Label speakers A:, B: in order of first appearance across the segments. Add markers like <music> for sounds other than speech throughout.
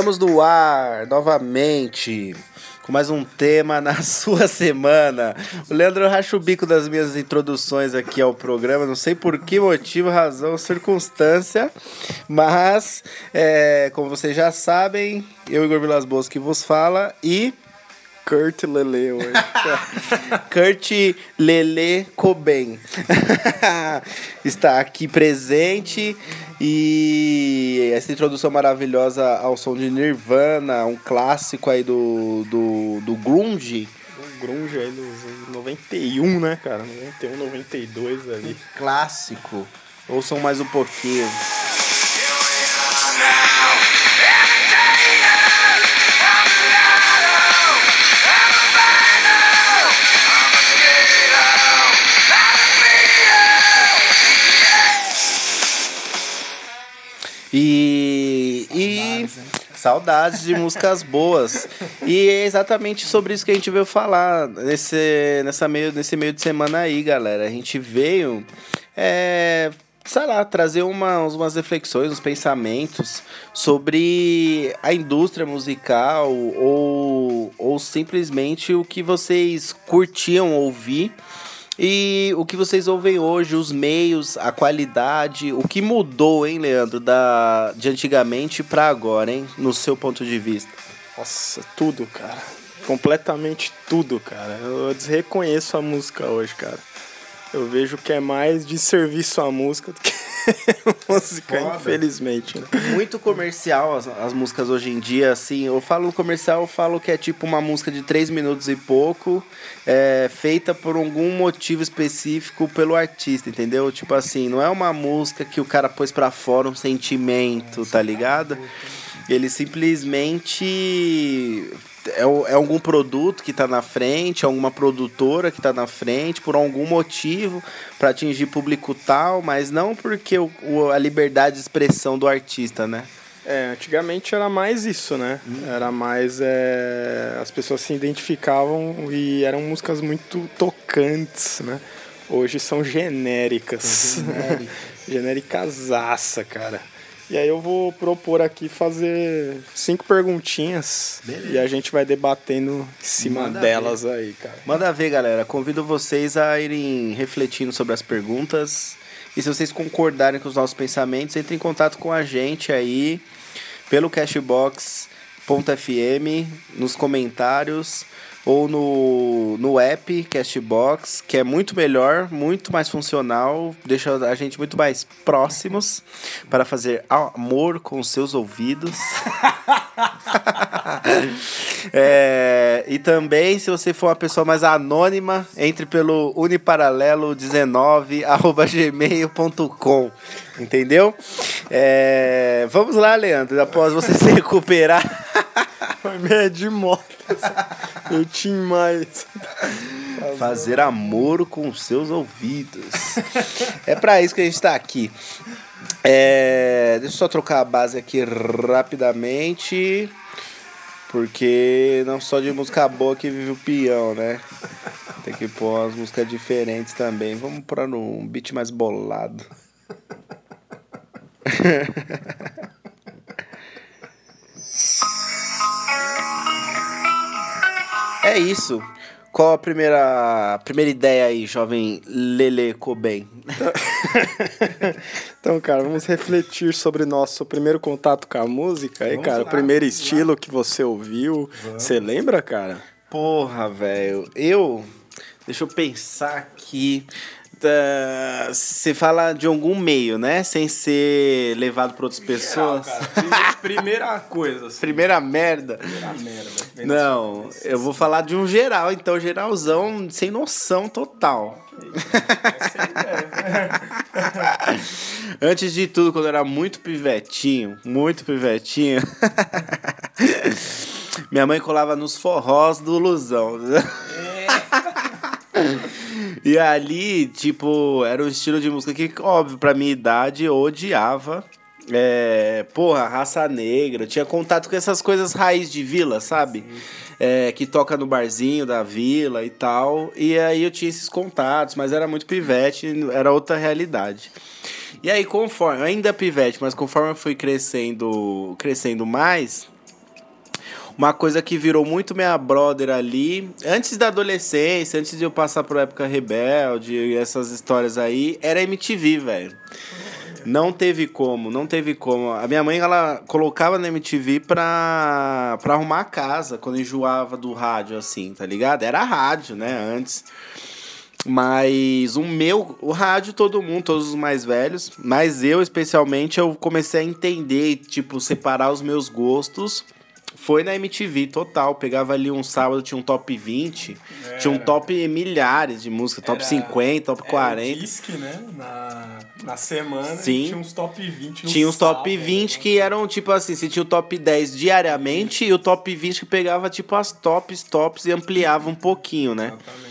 A: Estamos no ar novamente com mais um tema na <laughs> sua semana. O Leandro racha o bico das minhas introduções aqui ao programa, não sei por que motivo, razão, circunstância, mas é, como vocês já sabem, eu, Igor Vilas Boas, que vos fala e
B: Kurt Lele hoje. <laughs>
A: Kurt Lele Coben <laughs> está aqui presente e essa introdução maravilhosa ao som de Nirvana, um clássico aí do, do, do grunge.
B: O grunge aí dos anos 91, né, cara? 91, 92 ali.
A: Clássico. Ouçam mais um pouquinho. E, e saudades de músicas boas. E é exatamente sobre isso que a gente veio falar nesse, nessa meio, nesse meio de semana aí, galera. A gente veio, é, sei lá, trazer uma, umas reflexões, uns pensamentos sobre a indústria musical ou, ou simplesmente o que vocês curtiam ouvir e o que vocês ouvem hoje, os meios, a qualidade, o que mudou, hein, Leandro, da, de antigamente para agora, hein, no seu ponto de vista?
B: Nossa, tudo, cara. Completamente tudo, cara. Eu desreconheço a música hoje, cara. Eu vejo que é mais de serviço à música do que <laughs> música, Foda. infelizmente. Né?
A: Muito comercial as, as músicas hoje em dia, assim. Eu falo comercial, eu falo que é tipo uma música de três minutos e pouco, é, feita por algum motivo específico pelo artista, entendeu? Tipo assim, não é uma música que o cara pôs pra fora um sentimento, tá ligado? Ele simplesmente é, é algum produto que está na frente, alguma produtora que está na frente, por algum motivo, para atingir público tal, mas não porque o, o, a liberdade de expressão do artista, né?
B: É, antigamente era mais isso, né? Hum. Era mais. É, as pessoas se identificavam e eram músicas muito tocantes, né? Hoje são genéricas. <laughs> Genéricasaça, cara. E aí eu vou propor aqui fazer cinco perguntinhas Beleza. e a gente vai debatendo em cima Manda delas ver. aí, cara.
A: Manda ver, galera. Convido vocês a irem refletindo sobre as perguntas. E se vocês concordarem com os nossos pensamentos, entre em contato com a gente aí pelo cashbox.fm nos comentários ou no, no app Castbox, que é muito melhor, muito mais funcional, deixa a gente muito mais próximos para fazer amor com seus ouvidos. <laughs> é, e também, se você for uma pessoa mais anônima, entre pelo uniparalelo19@gmail.com. <laughs> Entendeu? É, vamos lá, Leandro, após você <laughs> se recuperar.
B: Foi meio de moto. <laughs> Eu tinha mais.
A: Fazer amor com seus ouvidos. É para isso que a gente tá aqui. É, deixa eu só trocar a base aqui rapidamente. Porque não só de música boa que vive o peão, né? Tem que pôr umas músicas diferentes também. Vamos pôr num beat mais bolado. <laughs> É isso. Qual a primeira, primeira ideia aí, jovem Lele Coben? <laughs>
B: então, cara, vamos refletir sobre nosso primeiro contato com a música. Aí, cara, lá, o primeiro estilo lá. que você ouviu. Você lembra, cara?
A: Porra, velho. Eu. Deixa eu pensar aqui você fala de algum meio, né? Sem ser levado por outras pessoas.
B: Cara, <laughs> primeira coisa. Assim.
A: Primeira merda.
B: Primeira merda.
A: Não, eu vou falar de um geral, então geralzão, sem noção total. <laughs> Antes de tudo, quando eu era muito pivetinho, muito pivetinho, <laughs> minha mãe colava nos forrós do Lusão. É. E ali, tipo, era um estilo de música que, óbvio, pra minha idade eu odiava. É, porra, raça negra, tinha contato com essas coisas raiz de vila, sabe? É, que toca no barzinho da vila e tal. E aí eu tinha esses contatos, mas era muito pivete, era outra realidade. E aí, conforme, ainda pivete, mas conforme eu fui crescendo, crescendo mais, uma coisa que virou muito minha brother ali, antes da adolescência, antes de eu passar por época rebelde e essas histórias aí, era MTV, velho. Não teve como, não teve como. A minha mãe, ela colocava na MTV pra, pra arrumar a casa, quando enjoava do rádio, assim, tá ligado? Era rádio, né, antes. Mas o meu, o rádio, todo mundo, todos os mais velhos, mas eu especialmente, eu comecei a entender, tipo, separar os meus gostos. Foi na MTV total. Pegava ali um sábado, tinha um top 20, Era. tinha um top milhares de música, top Era, 50, top 40.
B: Era disque, né? Na, na semana
A: Sim.
B: tinha uns top 20
A: Tinha uns top 20 né? que eram tipo assim, você tinha o top 10 diariamente e o top 20 que pegava tipo as tops, tops e ampliava um pouquinho, né? Exatamente.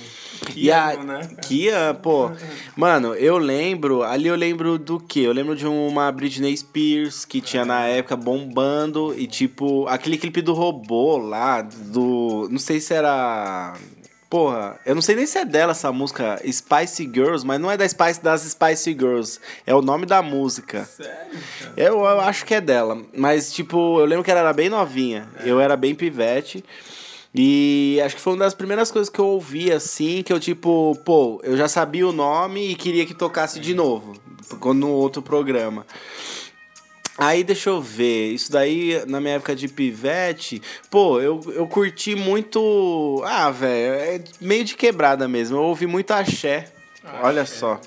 A: E a, né? Que ano, pô. Mano, eu lembro, ali eu lembro do quê? Eu lembro de uma Britney Spears que tinha na época bombando e tipo, aquele clipe do robô lá, do. Não sei se era. Porra, eu não sei nem se é dela essa música, Spicy Girls, mas não é da Spice, das Spicy Girls. É o nome da música.
B: Sério?
A: Eu, eu acho que é dela. Mas, tipo, eu lembro que ela era bem novinha. É. Eu era bem pivete. E acho que foi uma das primeiras coisas que eu ouvi, assim, que eu, tipo, pô, eu já sabia o nome e queria que tocasse de novo, no outro programa. Aí deixa eu ver, isso daí na minha época de pivete, pô, eu, eu curti muito. Ah, velho, é meio de quebrada mesmo. Eu ouvi muito axé. Ah, olha axé. só.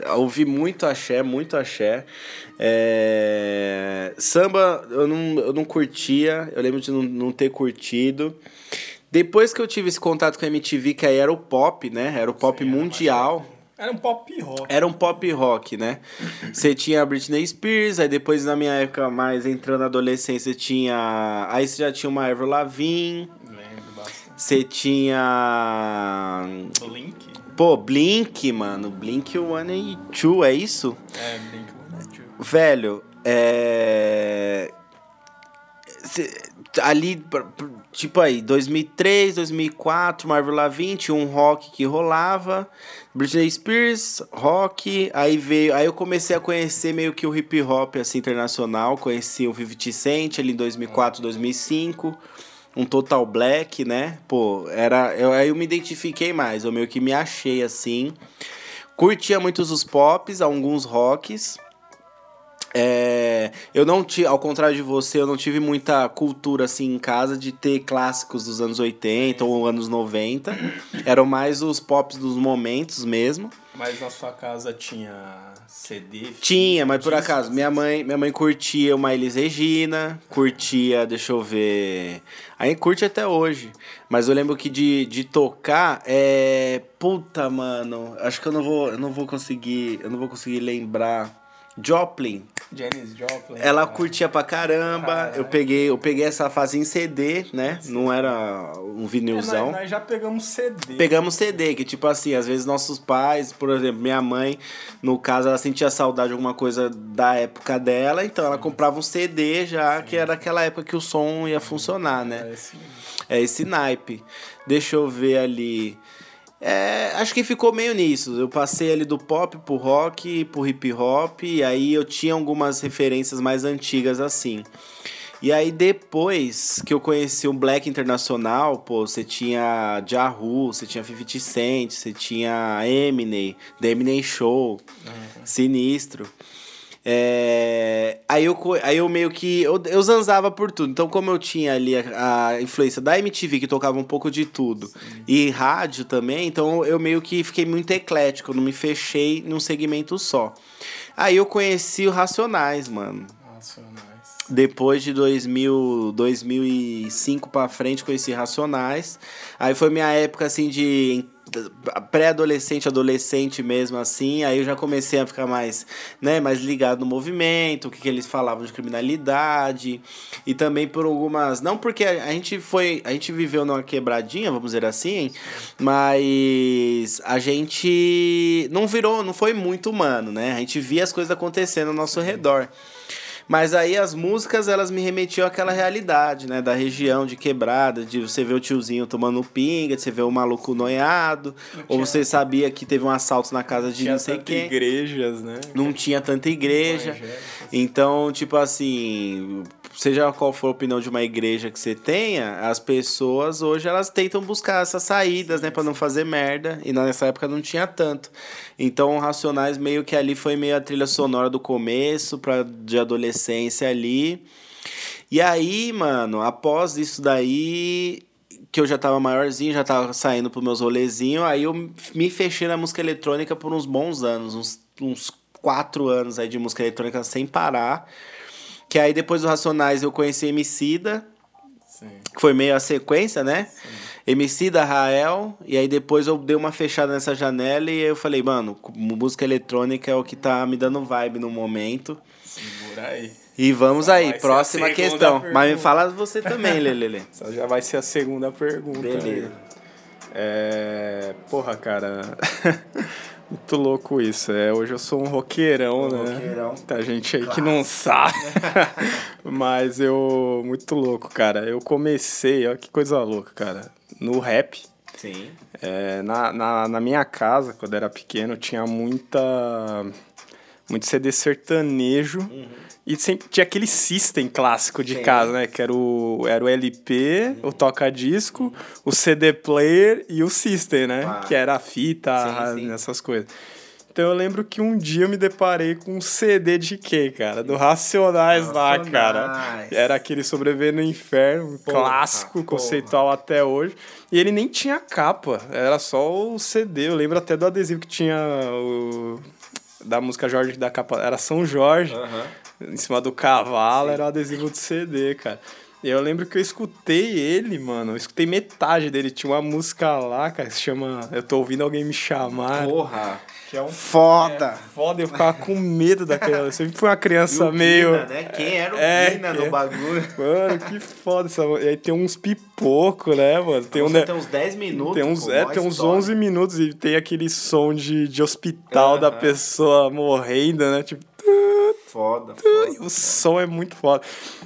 A: Eu ouvi muito axé, muito axé. É... Samba eu não, eu não curtia, eu lembro de não, não ter curtido. Depois que eu tive esse contato com a MTV, que aí era o pop, né? Era o pop Sim, mundial.
B: Era um pop rock.
A: Era um pop rock, né? <laughs> Você tinha a Britney Spears, aí depois na minha época, mais entrando na adolescência, tinha. Aí você já tinha uma Avril Lavigne.
B: Lembro bastante.
A: Você tinha.
B: Blink?
A: Pô, Blink, mano. Blink One e Two, é isso?
B: É, Blink.
A: Velho, é. Ali, tipo aí, 2003, 2004, Marvel Lavigne, tinha um rock que rolava, Britney Spears, rock, aí veio, aí eu comecei a conhecer meio que o hip hop assim internacional, conheci o 50 Cent ali em 2004, 2005, um Total Black, né? Pô, era, eu, aí eu me identifiquei mais, eu meio que me achei assim. Curtia muitos os pops, alguns rocks. É, eu não tive, ao contrário de você, eu não tive muita cultura assim em casa de ter clássicos dos anos 80 ou anos 90. <coughs> Eram mais os pops dos momentos mesmo.
B: Mas na sua casa tinha CD?
A: Tinha, mas por acaso, minha mãe, minha mãe curtia uma Elis Regina, curtia, deixa eu ver. Aí curte até hoje. Mas eu lembro que de, de tocar é. Puta, mano. Acho que eu não vou. Eu não vou conseguir. Eu não vou conseguir lembrar. Joplin.
B: Janis Joplin.
A: Ela curtia pra caramba. Eu peguei, eu peguei essa fase em CD, né? Sim. Não era um vinilzão.
B: É, nós, nós, já pegamos CD.
A: Pegamos CD, que tipo assim, às vezes nossos pais, por exemplo, minha mãe, no caso, ela sentia saudade de alguma coisa da época dela, então ela comprava um CD já, sim. que era aquela época que o som ia funcionar, né? É esse, é esse naipe. Deixa eu ver ali. É, acho que ficou meio nisso. Eu passei ali do pop pro rock, pro hip hop, e aí eu tinha algumas referências mais antigas assim. E aí depois que eu conheci o Black Internacional, pô, você tinha Jahu, você tinha 50 Cent, você tinha Eminem, The Eminem Show, uhum. Sinistro. É, aí, eu, aí eu meio que. Eu, eu zanzava por tudo. Então, como eu tinha ali a, a influência da MTV, que tocava um pouco de tudo, Sim. e rádio também, então eu meio que fiquei muito eclético, não me fechei num segmento só. Aí eu conheci o Racionais, mano.
B: Racionais.
A: Depois de 2000, 2005 pra frente, conheci Racionais. Aí foi minha época, assim, de pré-adolescente, adolescente mesmo assim, aí eu já comecei a ficar mais, né, mais ligado no movimento, o que, que eles falavam de criminalidade e também por algumas, não porque a, gente foi, a gente viveu numa quebradinha, vamos dizer assim, mas a gente não virou, não foi muito humano, né? A gente via as coisas acontecendo ao nosso redor. Mas aí as músicas, elas me remetiam àquela realidade, né? Da região de quebrada, de você ver o tiozinho tomando pinga, de você ver o maluco noiado, ou você sabia que teve um assalto na casa de não sei quem.
B: igrejas, né?
A: Não tinha tanta igreja. Então, tipo assim, seja qual for a opinião de uma igreja que você tenha, as pessoas hoje elas tentam buscar essas saídas, né, para não fazer merda, e nessa época não tinha tanto. Então, Racionais meio que ali foi meio a trilha sonora do começo para de adolescência ali. E aí, mano, após isso daí, que eu já tava maiorzinho, já tava saindo pros meus rolezinhos, aí eu me fechei na música eletrônica por uns bons anos, uns, uns quatro anos aí de música eletrônica sem parar. Que aí depois do Racionais eu conheci Emicida, Sim. que foi meio a sequência, né? Sim. Emicida, Rael, e aí depois eu dei uma fechada nessa janela e eu falei, mano, música eletrônica é o que tá me dando vibe no momento.
B: Segura aí.
A: E vamos Só aí, próxima questão. Pergunta. Mas me fala você também, Lelele. <laughs>
B: Só já vai ser a segunda pergunta.
A: Beleza.
B: É... Porra, cara. <laughs> Muito louco isso. É, hoje eu sou um roqueirão, um né? Roqueirão. Tem gente aí claro. que não sabe. <laughs> Mas eu. Muito louco, cara. Eu comecei, olha que coisa louca, cara. No rap.
A: Sim.
B: É, na, na, na minha casa, quando eu era pequeno, tinha muita. Muito CD sertanejo. Uhum. E sempre tinha aquele system clássico de Sim. casa, né? Que era o, era o LP, uhum. o toca-disco, o CD player e o system, né? Ah. Que era a fita, sim, sim. essas coisas. Então eu lembro que um dia eu me deparei com um CD de quê, cara? Do Racionais, Racionais. lá, cara. Era aquele Sobreviver no Inferno, porra, clássico, porra. conceitual até hoje. E ele nem tinha capa, era só o CD. Eu lembro até do adesivo que tinha o da música Jorge da capa, era São Jorge. Uhum em cima do cavalo, Sim. era o adesivo do CD, cara. E eu lembro que eu escutei ele, mano. Eu escutei metade dele. Tinha uma música lá, cara, que se chama Eu Tô Ouvindo Alguém Me Chamar.
A: Porra! Que é um foda! É,
B: foda, eu ficava com medo daquela. Eu sempre fui uma criança meio.
A: Né? Quem era o é, Guina no bagulho?
B: Mano, que foda. Essa... E aí tem uns pipoco, né, mano?
A: Tem, um, tem uns 10 minutos.
B: Tem uns, é, tem uns 11 minutos e tem aquele som de, de hospital uh -huh. da pessoa morrendo, né? Tipo.
A: Foda, <laughs> foda.
B: O som é muito foda.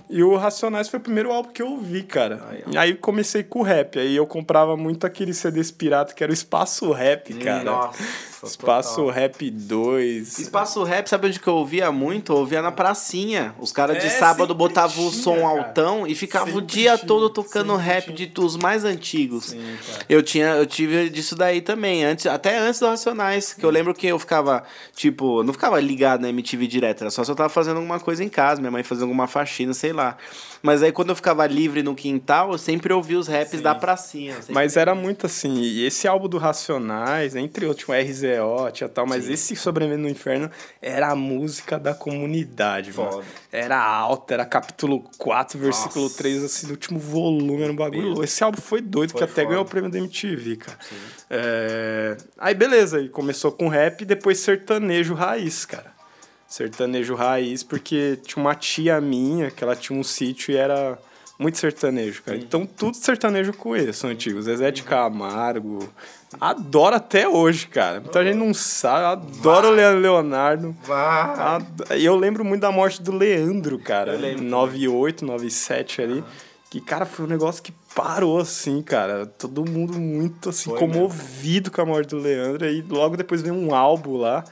B: E o Racionais foi o primeiro álbum que eu ouvi, cara. Aí, aí comecei com o rap. Aí eu comprava muito aquele CDs pirata que era o Espaço Rap, cara. Nossa. Espaço total. Rap 2.
A: Espaço Rap, sabe onde que eu ouvia muito? Eu ouvia na pracinha. Os caras de é, sábado botavam o som cara. altão e ficavam o dia tinha, todo tocando rap tinha. de os mais antigos. Sim, eu tinha, eu tive disso daí também, antes, até antes do Racionais, que eu lembro que eu ficava, tipo, não ficava ligado na MTV direto, era só se eu tava fazendo alguma coisa em casa, minha mãe fazendo alguma faxina, sei lá. Mas aí quando eu ficava livre no quintal, eu sempre ouvia os raps Sim. da pracinha.
B: Mas era muito assim, e esse álbum do Racionais, entre outros, o RZO, tinha tal, mas Sim. esse Sobrevivendo no Inferno era a música da comunidade, Foda. mano. Era alta, era capítulo 4, versículo Nossa. 3, assim, do último volume, era um bagulho louco. Esse álbum foi doido, foi que até ganhou o prêmio da MTV, cara. É... Aí beleza, aí começou com rap e depois sertanejo raiz, cara sertanejo raiz, porque tinha uma tia minha que ela tinha um sítio e era muito sertanejo, cara. Sim. Então tudo sertanejo conheço, antigo. Zezé de Camargo. Adoro até hoje, cara. Muita gente não sabe. Adoro o Leandro Leonardo. E eu lembro muito da morte do Leandro, cara. 98, 97 ali. Que, cara, foi um negócio que parou, assim, cara. Todo mundo muito, assim, foi comovido mesmo. com a morte do Leandro. E logo depois veio um álbum lá.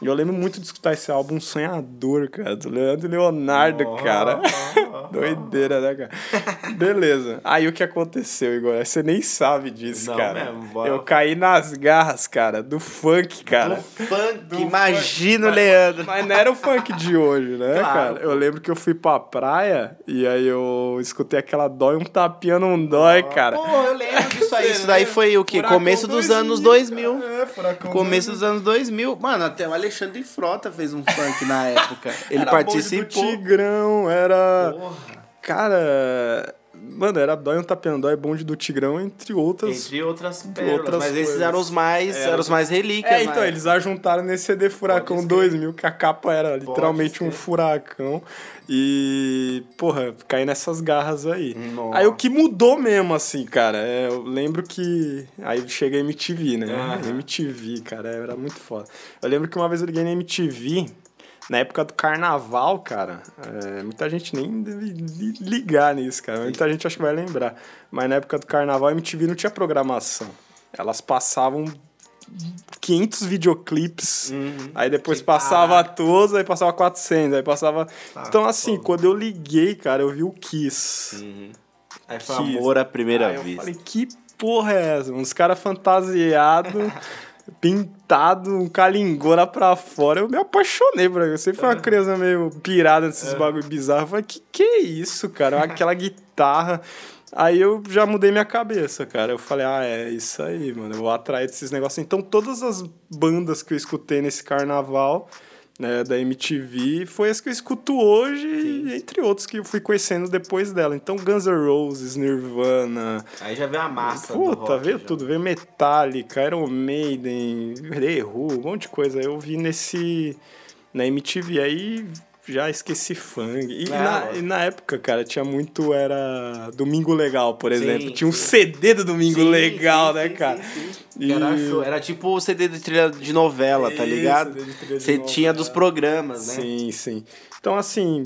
B: E eu lembro muito de escutar esse álbum Sonhador, cara, do Leandro Leonardo, oh, cara. <laughs> Doideira, né, cara? Beleza. Aí o que aconteceu, Igor? Você nem sabe disso, Não cara. Mesmo, eu caí nas garras, cara, do funk, cara.
A: Do funk, do imagina o Leandro.
B: Mas, mas, não era o funk de hoje, né, claro, cara? Eu lembro que eu fui pra praia e aí eu escutei aquela dói, um tapinha não dói, oh, cara.
A: Pô, eu lembro disso aí. <laughs> Isso daí foi o quê? Furacão Começo dos 2000, anos 2000. É, Furacão Começo 2000. dos anos 2000. Mano, até o Alexandre Frota fez um funk na época. Ele era participou.
B: Do Tigrão, era. Porra. Cara. Mano, era Dói um Tapeando Dói, Bonde do Tigrão, entre outras.
A: Entre outras pérolas, outras mas coisas. esses eram os mais, é, eram os mais relíquias.
B: É, então, eles ajuntaram nesse CD Furacão 2000, que a capa era literalmente um furacão. E, porra, caí nessas garras aí. Nossa. Aí o que mudou mesmo, assim, cara, é, eu lembro que. Aí chega a MTV, né? MTV, cara, era muito foda. Eu lembro que uma vez eu liguei na MTV na época do carnaval, cara, é, muita gente nem deve ligar nisso, cara. Muita gente acho que vai lembrar. Mas na época do carnaval, a MTV não tinha programação. Elas passavam 500 videoclipes. Uhum. Aí depois que passava todos, aí passava 400, aí passava... Ah, então, assim, quando eu liguei, cara, eu vi o Kiss.
A: Uhum. Aí foi Kiss. amor à primeira
B: aí
A: vista.
B: Eu falei, que porra é essa? Uns caras fantasiados... <laughs> pintado, um calingona pra fora. Eu me apaixonei por aquilo. Você foi uma criança meio pirada nesses é. bagulho bizarro. Eu falei, que que é isso, cara? Aquela guitarra. Aí eu já mudei minha cabeça, cara. Eu falei, ah, é isso aí, mano. Eu vou atrás desses negócios. Então, todas as bandas que eu escutei nesse carnaval né, da MTV, foi as que eu escuto hoje, entre outros que eu fui conhecendo depois dela. Então, Guns N' Roses, Nirvana.
A: Aí já veio a massa.
B: Puta, veio já. tudo. Veio Metallica, Iron Maiden, The Who, um monte de coisa. Eu vi nesse. na MTV. Aí já esqueci funk. E, na, e na época, cara, tinha muito. Era Domingo Legal, por exemplo. Sim, tinha um CD do Domingo sim, Legal, né, cara?
A: E... Era, show. era tipo o CD de trilha de novela, tá ligado? Você tinha dos programas, né?
B: Sim, sim. Então, assim,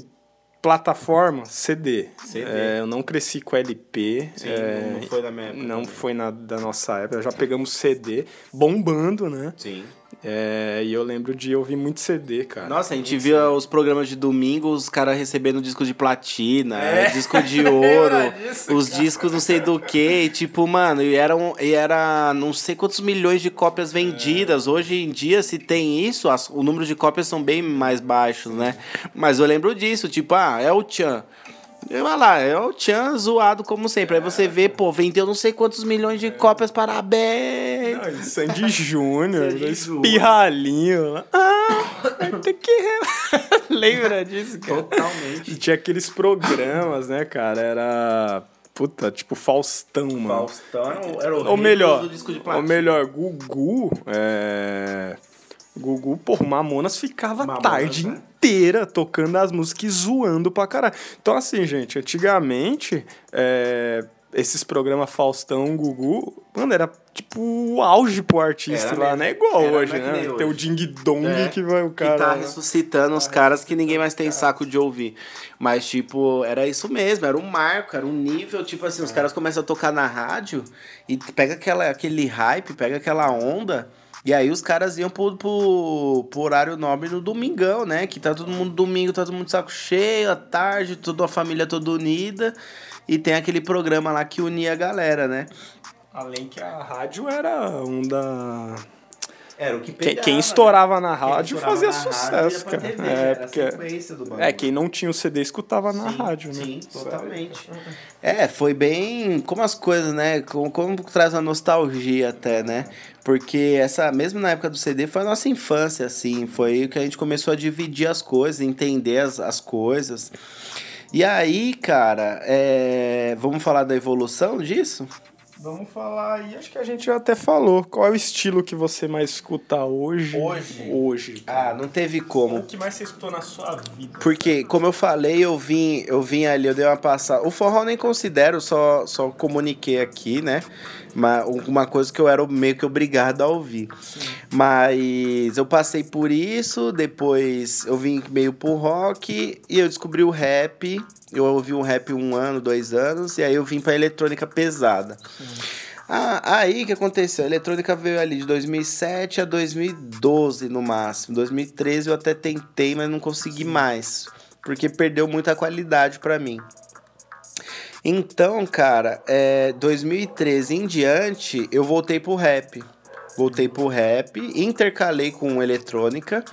B: plataforma, CD. CD. É, eu não cresci com LP.
A: Sim, é, não foi da minha época.
B: Não também. foi na, da nossa época. Já pegamos CD, bombando, né?
A: Sim.
B: É, e eu lembro de ouvir muito CD, cara.
A: Nossa, a gente muito via CD. os programas de domingo, os caras recebendo disco de platina, é. <laughs> disco de ouro, disso, os cara. discos não sei do que, tipo, mano, e eram e era não sei quantos milhões de cópias vendidas. É. Hoje em dia, se tem isso, as, o número de cópias são bem mais baixos, né? Mas eu lembro disso, tipo, ah, é o Tchan. Olha lá, é o Tchan zoado como sempre. Aí você vê, pô, vendeu não sei quantos milhões de cópias, parabéns.
B: Não, Sandy Júnior, espirralinho. Ah, tem que. <laughs> Lembra disso, cara?
A: Totalmente.
B: E tinha aqueles programas, né, cara? Era. Puta, tipo Faustão, mano.
A: Faustão era o,
B: ou melhor, Ou melhor, Gugu. É. Gugu, por Mamonas ficava Mamonas, a tarde né? inteira tocando as músicas e zoando pra caralho. Então, assim, gente, antigamente, é, esses programas Faustão, Gugu, mano, era tipo o auge pro artista era lá, né? Igual era, hoje, né? Tem o Ding Dong é, que vai o cara.
A: Que tá ressuscitando os caras que ninguém mais tem saco de ouvir. Mas, tipo, era isso mesmo, era um marco, era um nível, tipo assim, os é. caras começam a tocar na rádio e pega aquela, aquele hype, pega aquela onda e aí os caras iam pro, pro, pro horário nobre no domingão, né? Que tá todo mundo domingo, tá todo mundo saco cheio, à tarde, toda a família toda unida. E tem aquele programa lá que unia a galera, né?
B: Além que a rádio era um da
A: era o que pegava,
B: quem, quem estourava na rádio estourava fazia na sucesso, rádio, cara. TV, é, porque, é, quem não tinha o CD escutava na rádio, né?
A: Sim, totalmente. É, foi bem. Como as coisas, né? Como, como traz uma nostalgia até, né? Porque essa, mesmo na época do CD, foi a nossa infância, assim. Foi o que a gente começou a dividir as coisas, entender as, as coisas. E aí, cara, é... vamos falar da evolução disso?
B: Vamos falar aí, acho que a gente já até falou. Qual é o estilo que você mais escuta hoje?
A: Hoje?
B: Hoje.
A: Ah, não teve como.
B: O que mais você escutou na sua vida?
A: Porque, como eu falei, eu vim, eu vim ali, eu dei uma passada. O forró eu nem considero, só, só comuniquei aqui, né? Uma, uma coisa que eu era meio que obrigado a ouvir. Sim. Mas eu passei por isso, depois eu vim meio pro rock e eu descobri o rap. Eu ouvi um rap um ano, dois anos, e aí eu vim pra eletrônica pesada. Sim. Ah, aí que aconteceu? A eletrônica veio ali de 2007 a 2012 no máximo. 2013 eu até tentei, mas não consegui mais. Porque perdeu muita qualidade para mim. Então, cara, é, 2013 em diante, eu voltei pro rap. Voltei pro rap, intercalei com eletrônica.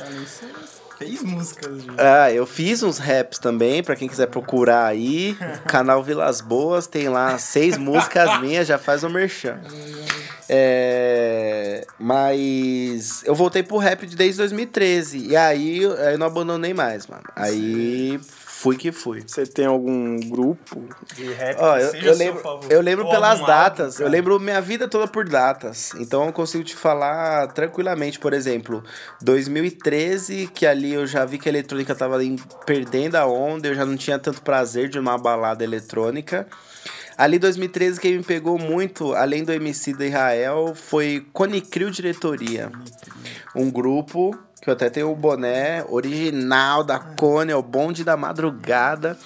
B: fez músicas.
A: Gente. Ah, eu fiz uns raps também, para quem quiser procurar aí. <laughs> Canal Vilas Boas, tem lá seis <laughs> músicas minhas, já faz o merchan. É, mas eu voltei pro rap desde 2013. E aí eu não abandonei mais, mano. Aí fui que fui.
B: Você tem algum grupo de rap
A: oh, eu, eu lembro, eu lembro pelas datas. Álbum, eu lembro minha vida toda por datas. Então eu consigo te falar tranquilamente, por exemplo, 2013, que ali eu já vi que a eletrônica tava perdendo a onda, eu já não tinha tanto prazer de uma balada eletrônica. Ali 2013 quem me pegou muito, além do MC da Israel, foi Conicrio Diretoria. Um grupo que eu até tenho o boné original da Cone, é o bonde da madrugada.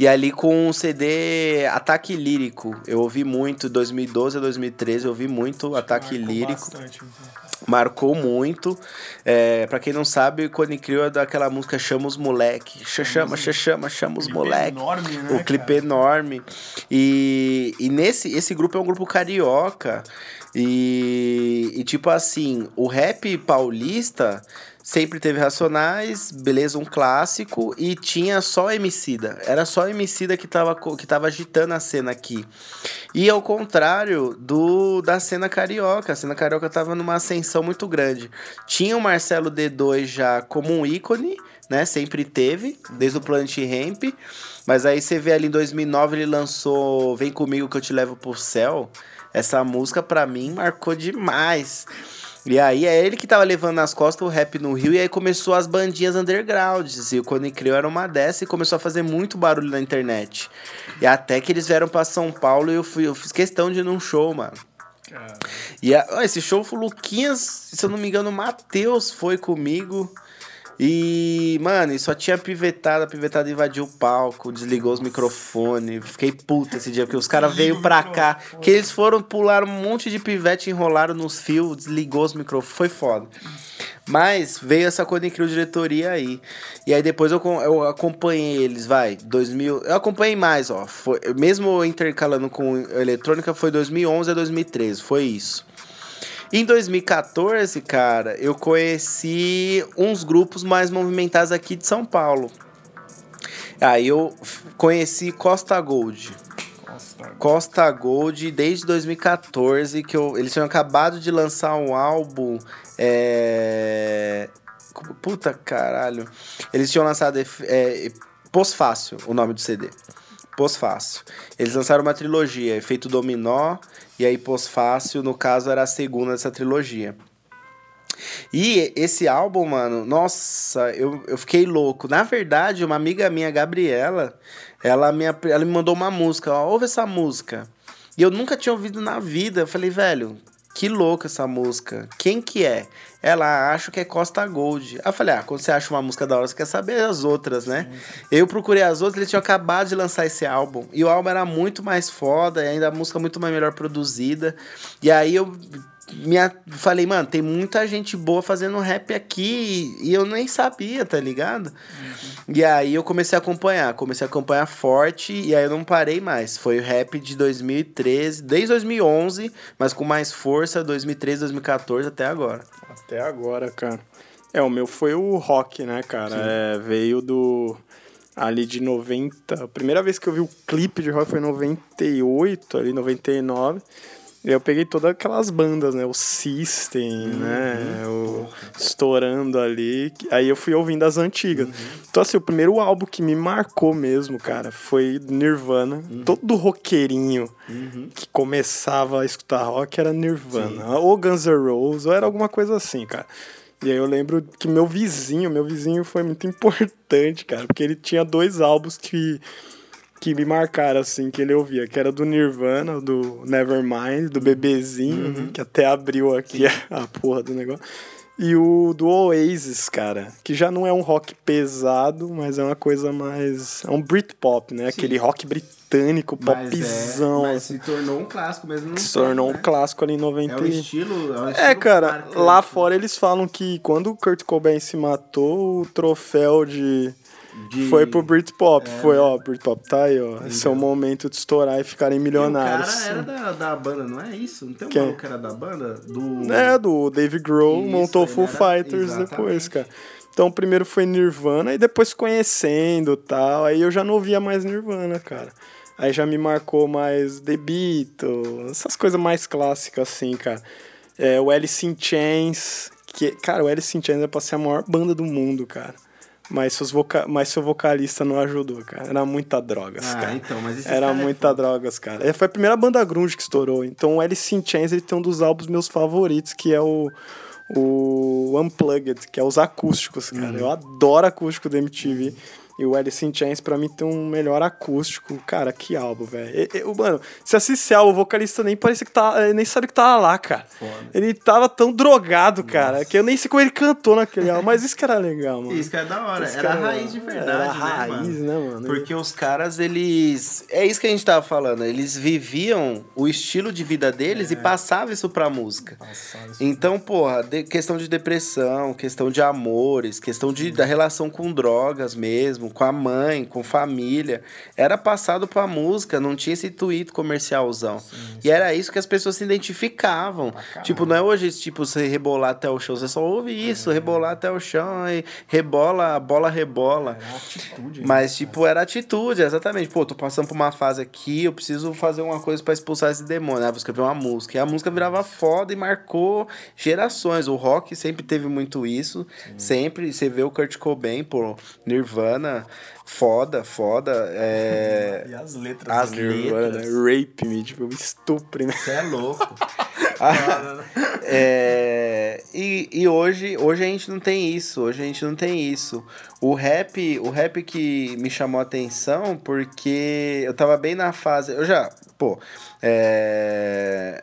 A: E ali com o CD Ataque Lírico. Eu ouvi muito, 2012 a 2013, eu ouvi muito Ataque Lírico. Bastante, então. marcou muito. É, para quem não sabe, Cone Crew é daquela música Chama os Moleque. Chama, chama, chama os moleque.
C: Enorme, né,
A: o clipe
C: cara?
A: enorme. E, e nesse esse grupo é um grupo carioca. E, e tipo assim, o rap paulista sempre teve Racionais, beleza, um clássico, e tinha só Emicida. Era só Emicida que tava, que tava agitando a cena aqui. E ao contrário do da cena carioca, a cena carioca tava numa ascensão muito grande. Tinha o Marcelo D2 já como um ícone, né? Sempre teve, desde o Planet Ramp. Mas aí você vê ali em 2009 ele lançou Vem Comigo que eu te levo pro céu. Essa música pra mim marcou demais. E aí é ele que tava levando nas costas o rap no Rio e aí começou as bandinhas undergrounds. E o Cone Crew era uma dessas e começou a fazer muito barulho na internet. E até que eles vieram pra São Paulo e eu, fui, eu fiz questão de ir num show, mano.
C: Cara,
A: E a- ó, esse show foi o Luquinhas, se eu não me engano, o Matheus foi comigo. E, mano, e só tinha pivetada, a pivetada invadiu o palco, desligou os microfones. Fiquei puta esse dia, porque os caras veio pra cá. Que eles foram pular um monte de pivete, enrolaram nos fios, desligou os microfones. Foi foda. Mas veio essa coisa incrível diretoria aí. E aí depois eu, eu acompanhei eles, vai, 2000. Eu acompanhei mais, ó. Foi, mesmo intercalando com eletrônica, foi 2011 a 2013. Foi isso. Em 2014, cara, eu conheci uns grupos mais movimentados aqui de São Paulo. Aí eu conheci Costa Gold.
C: Costa.
A: Costa Gold desde 2014, que eu, eles tinham acabado de lançar um álbum. É... Puta caralho. Eles tinham lançado é, Pós-Fácil, o nome do CD. Pós-Fácil. Eles lançaram uma trilogia, Efeito Dominó, e aí Pós-Fácil, no caso, era a segunda dessa trilogia. E esse álbum, mano, nossa, eu, eu fiquei louco. Na verdade, uma amiga minha, Gabriela, ela me, ela me mandou uma música, ó, ouve essa música. E eu nunca tinha ouvido na vida. Eu falei, velho, que louca essa música. Quem que é? Ela acha que é Costa Gold. Aí eu falei, ah, quando você acha uma música da hora, você quer saber as outras, né? Eu procurei as outras, eles tinham acabado de lançar esse álbum. E o álbum era muito mais foda, e ainda a música muito mais melhor produzida. E aí eu minha, falei, mano, tem muita gente boa fazendo rap aqui e, eu nem sabia, tá ligado? E aí eu comecei a acompanhar, comecei a acompanhar forte e aí eu não parei mais. Foi o rap de 2013, desde 2011, mas com mais força, 2013, 2014 até agora.
B: Até agora, cara. É, o meu foi o rock, né, cara? É, veio do. Ali de 90. A primeira vez que eu vi o clipe de rock foi em 98, ali, 99. Eu peguei todas aquelas bandas, né? O System, né? O Estourando ali. Aí eu fui ouvindo as antigas. Então, assim, o primeiro álbum que me marcou mesmo, cara, foi Nirvana. Todo roqueirinho que começava a escutar rock era Nirvana. Ou Guns N' Roses, ou era alguma coisa assim, cara. E aí eu lembro que meu vizinho, meu vizinho foi muito <laughs> importante, cara, porque ele tinha dois álbuns que que me marcaram, assim, que ele ouvia, que era do Nirvana, do Nevermind, do bebezinho, que até abriu aqui a, <laughs> a porra do negócio. E o do Oasis, cara, que já não é um rock pesado, mas é uma coisa mais. É um Britpop, né? Aquele rock britânico, popzão. assim,
A: se tornou um clássico mesmo.
B: que se tornou um clássico ali em 90. e-
A: estilo.
B: é, cara, lá fora eles falam que quando o Kurt Cobain se matou, o troféu de. Foi pro Britpop. Foi, ó, Britpop tá aí, ó. Esse é o momento de estourar e ficarem milionários.
A: da, da banda, não é isso? Não tem
B: Quem?
A: maluco que era da banda? Do...
B: É, do Dave Grohl,
A: Isso,
B: montou Full
A: era-
B: Fighters
A: exatamente.
B: depois, cara. Então, primeiro foi Nirvana e depois conhecendo tal. Aí eu já não ouvia mais Nirvana, cara. Aí já me marcou mais The Beatles, essas coisas mais clássicas, assim, cara. É, o Alice in Chains, que, cara, o Alice in Chains é pra ser a maior banda do mundo, cara. Mas, seus voca... mas seu vocalista não ajudou, cara. Era muita drogas,
A: Ah,
B: cara.
A: então, mas
B: Era
A: é
B: muita
A: foda.
B: drogas, cara. É, Foi a primeira banda grunge que estourou. Então o Alice in Chains ele tem um dos álbuns meus favoritos, que é o, o Unplugged, que é os acústicos, cara.
A: Uhum.
B: Eu adoro acústico da MTV. E o Alice in Chains, pra mim, tem um melhor acústico. Cara, que álbum, velho. Mano, se assiste o vocalista nem parecia que tá. Nem sabe que tava lá, cara. Foda. Ele tava tão drogado, cara, Nossa. que eu nem sei como ele cantou naquele álbum. Mas isso que era legal, mano.
A: Isso que era da hora. Isso era a raiz de verdade. Era a
B: né, raiz,
A: né,
B: mano? Né, mano?
A: Porque os caras, eles. É isso que a gente tava falando. Eles viviam o estilo de vida deles é. e passavam isso pra música. Isso então, porra, de, questão de depressão, questão de amores, questão de, da relação com drogas mesmo, com a mãe, com família. Era passado pra música, não tinha esse intuito comercialzão. Sim, sim. E era isso que as pessoas se identificavam. Tipo, não é hoje, tipo, você rebolar até o chão, você só ouve isso, é. rebolar até o chão e rebola, a bola rebola. Era atitude. Né? Mas, tipo, era atitude, exatamente. Pô, tô passando por uma fase aqui, eu preciso fazer uma coisa para expulsar esse demônio. Ah, vou escrever uma música. E a música virava foda e marcou gerações. O rock sempre teve muito isso. Sim. Sempre. Você vê o Kurt Cobain, pô, Nirvana, foda, foda. É... <laughs>
B: E as letras. As letras. Né? Rape me, tipo, estupro, né?
A: Você é louco. <laughs> é... e, e hoje, hoje a gente não tem isso. Hoje a gente não tem isso. O rap, o rap que me chamou a atenção porque eu tava bem na fase. Eu já, pô, é,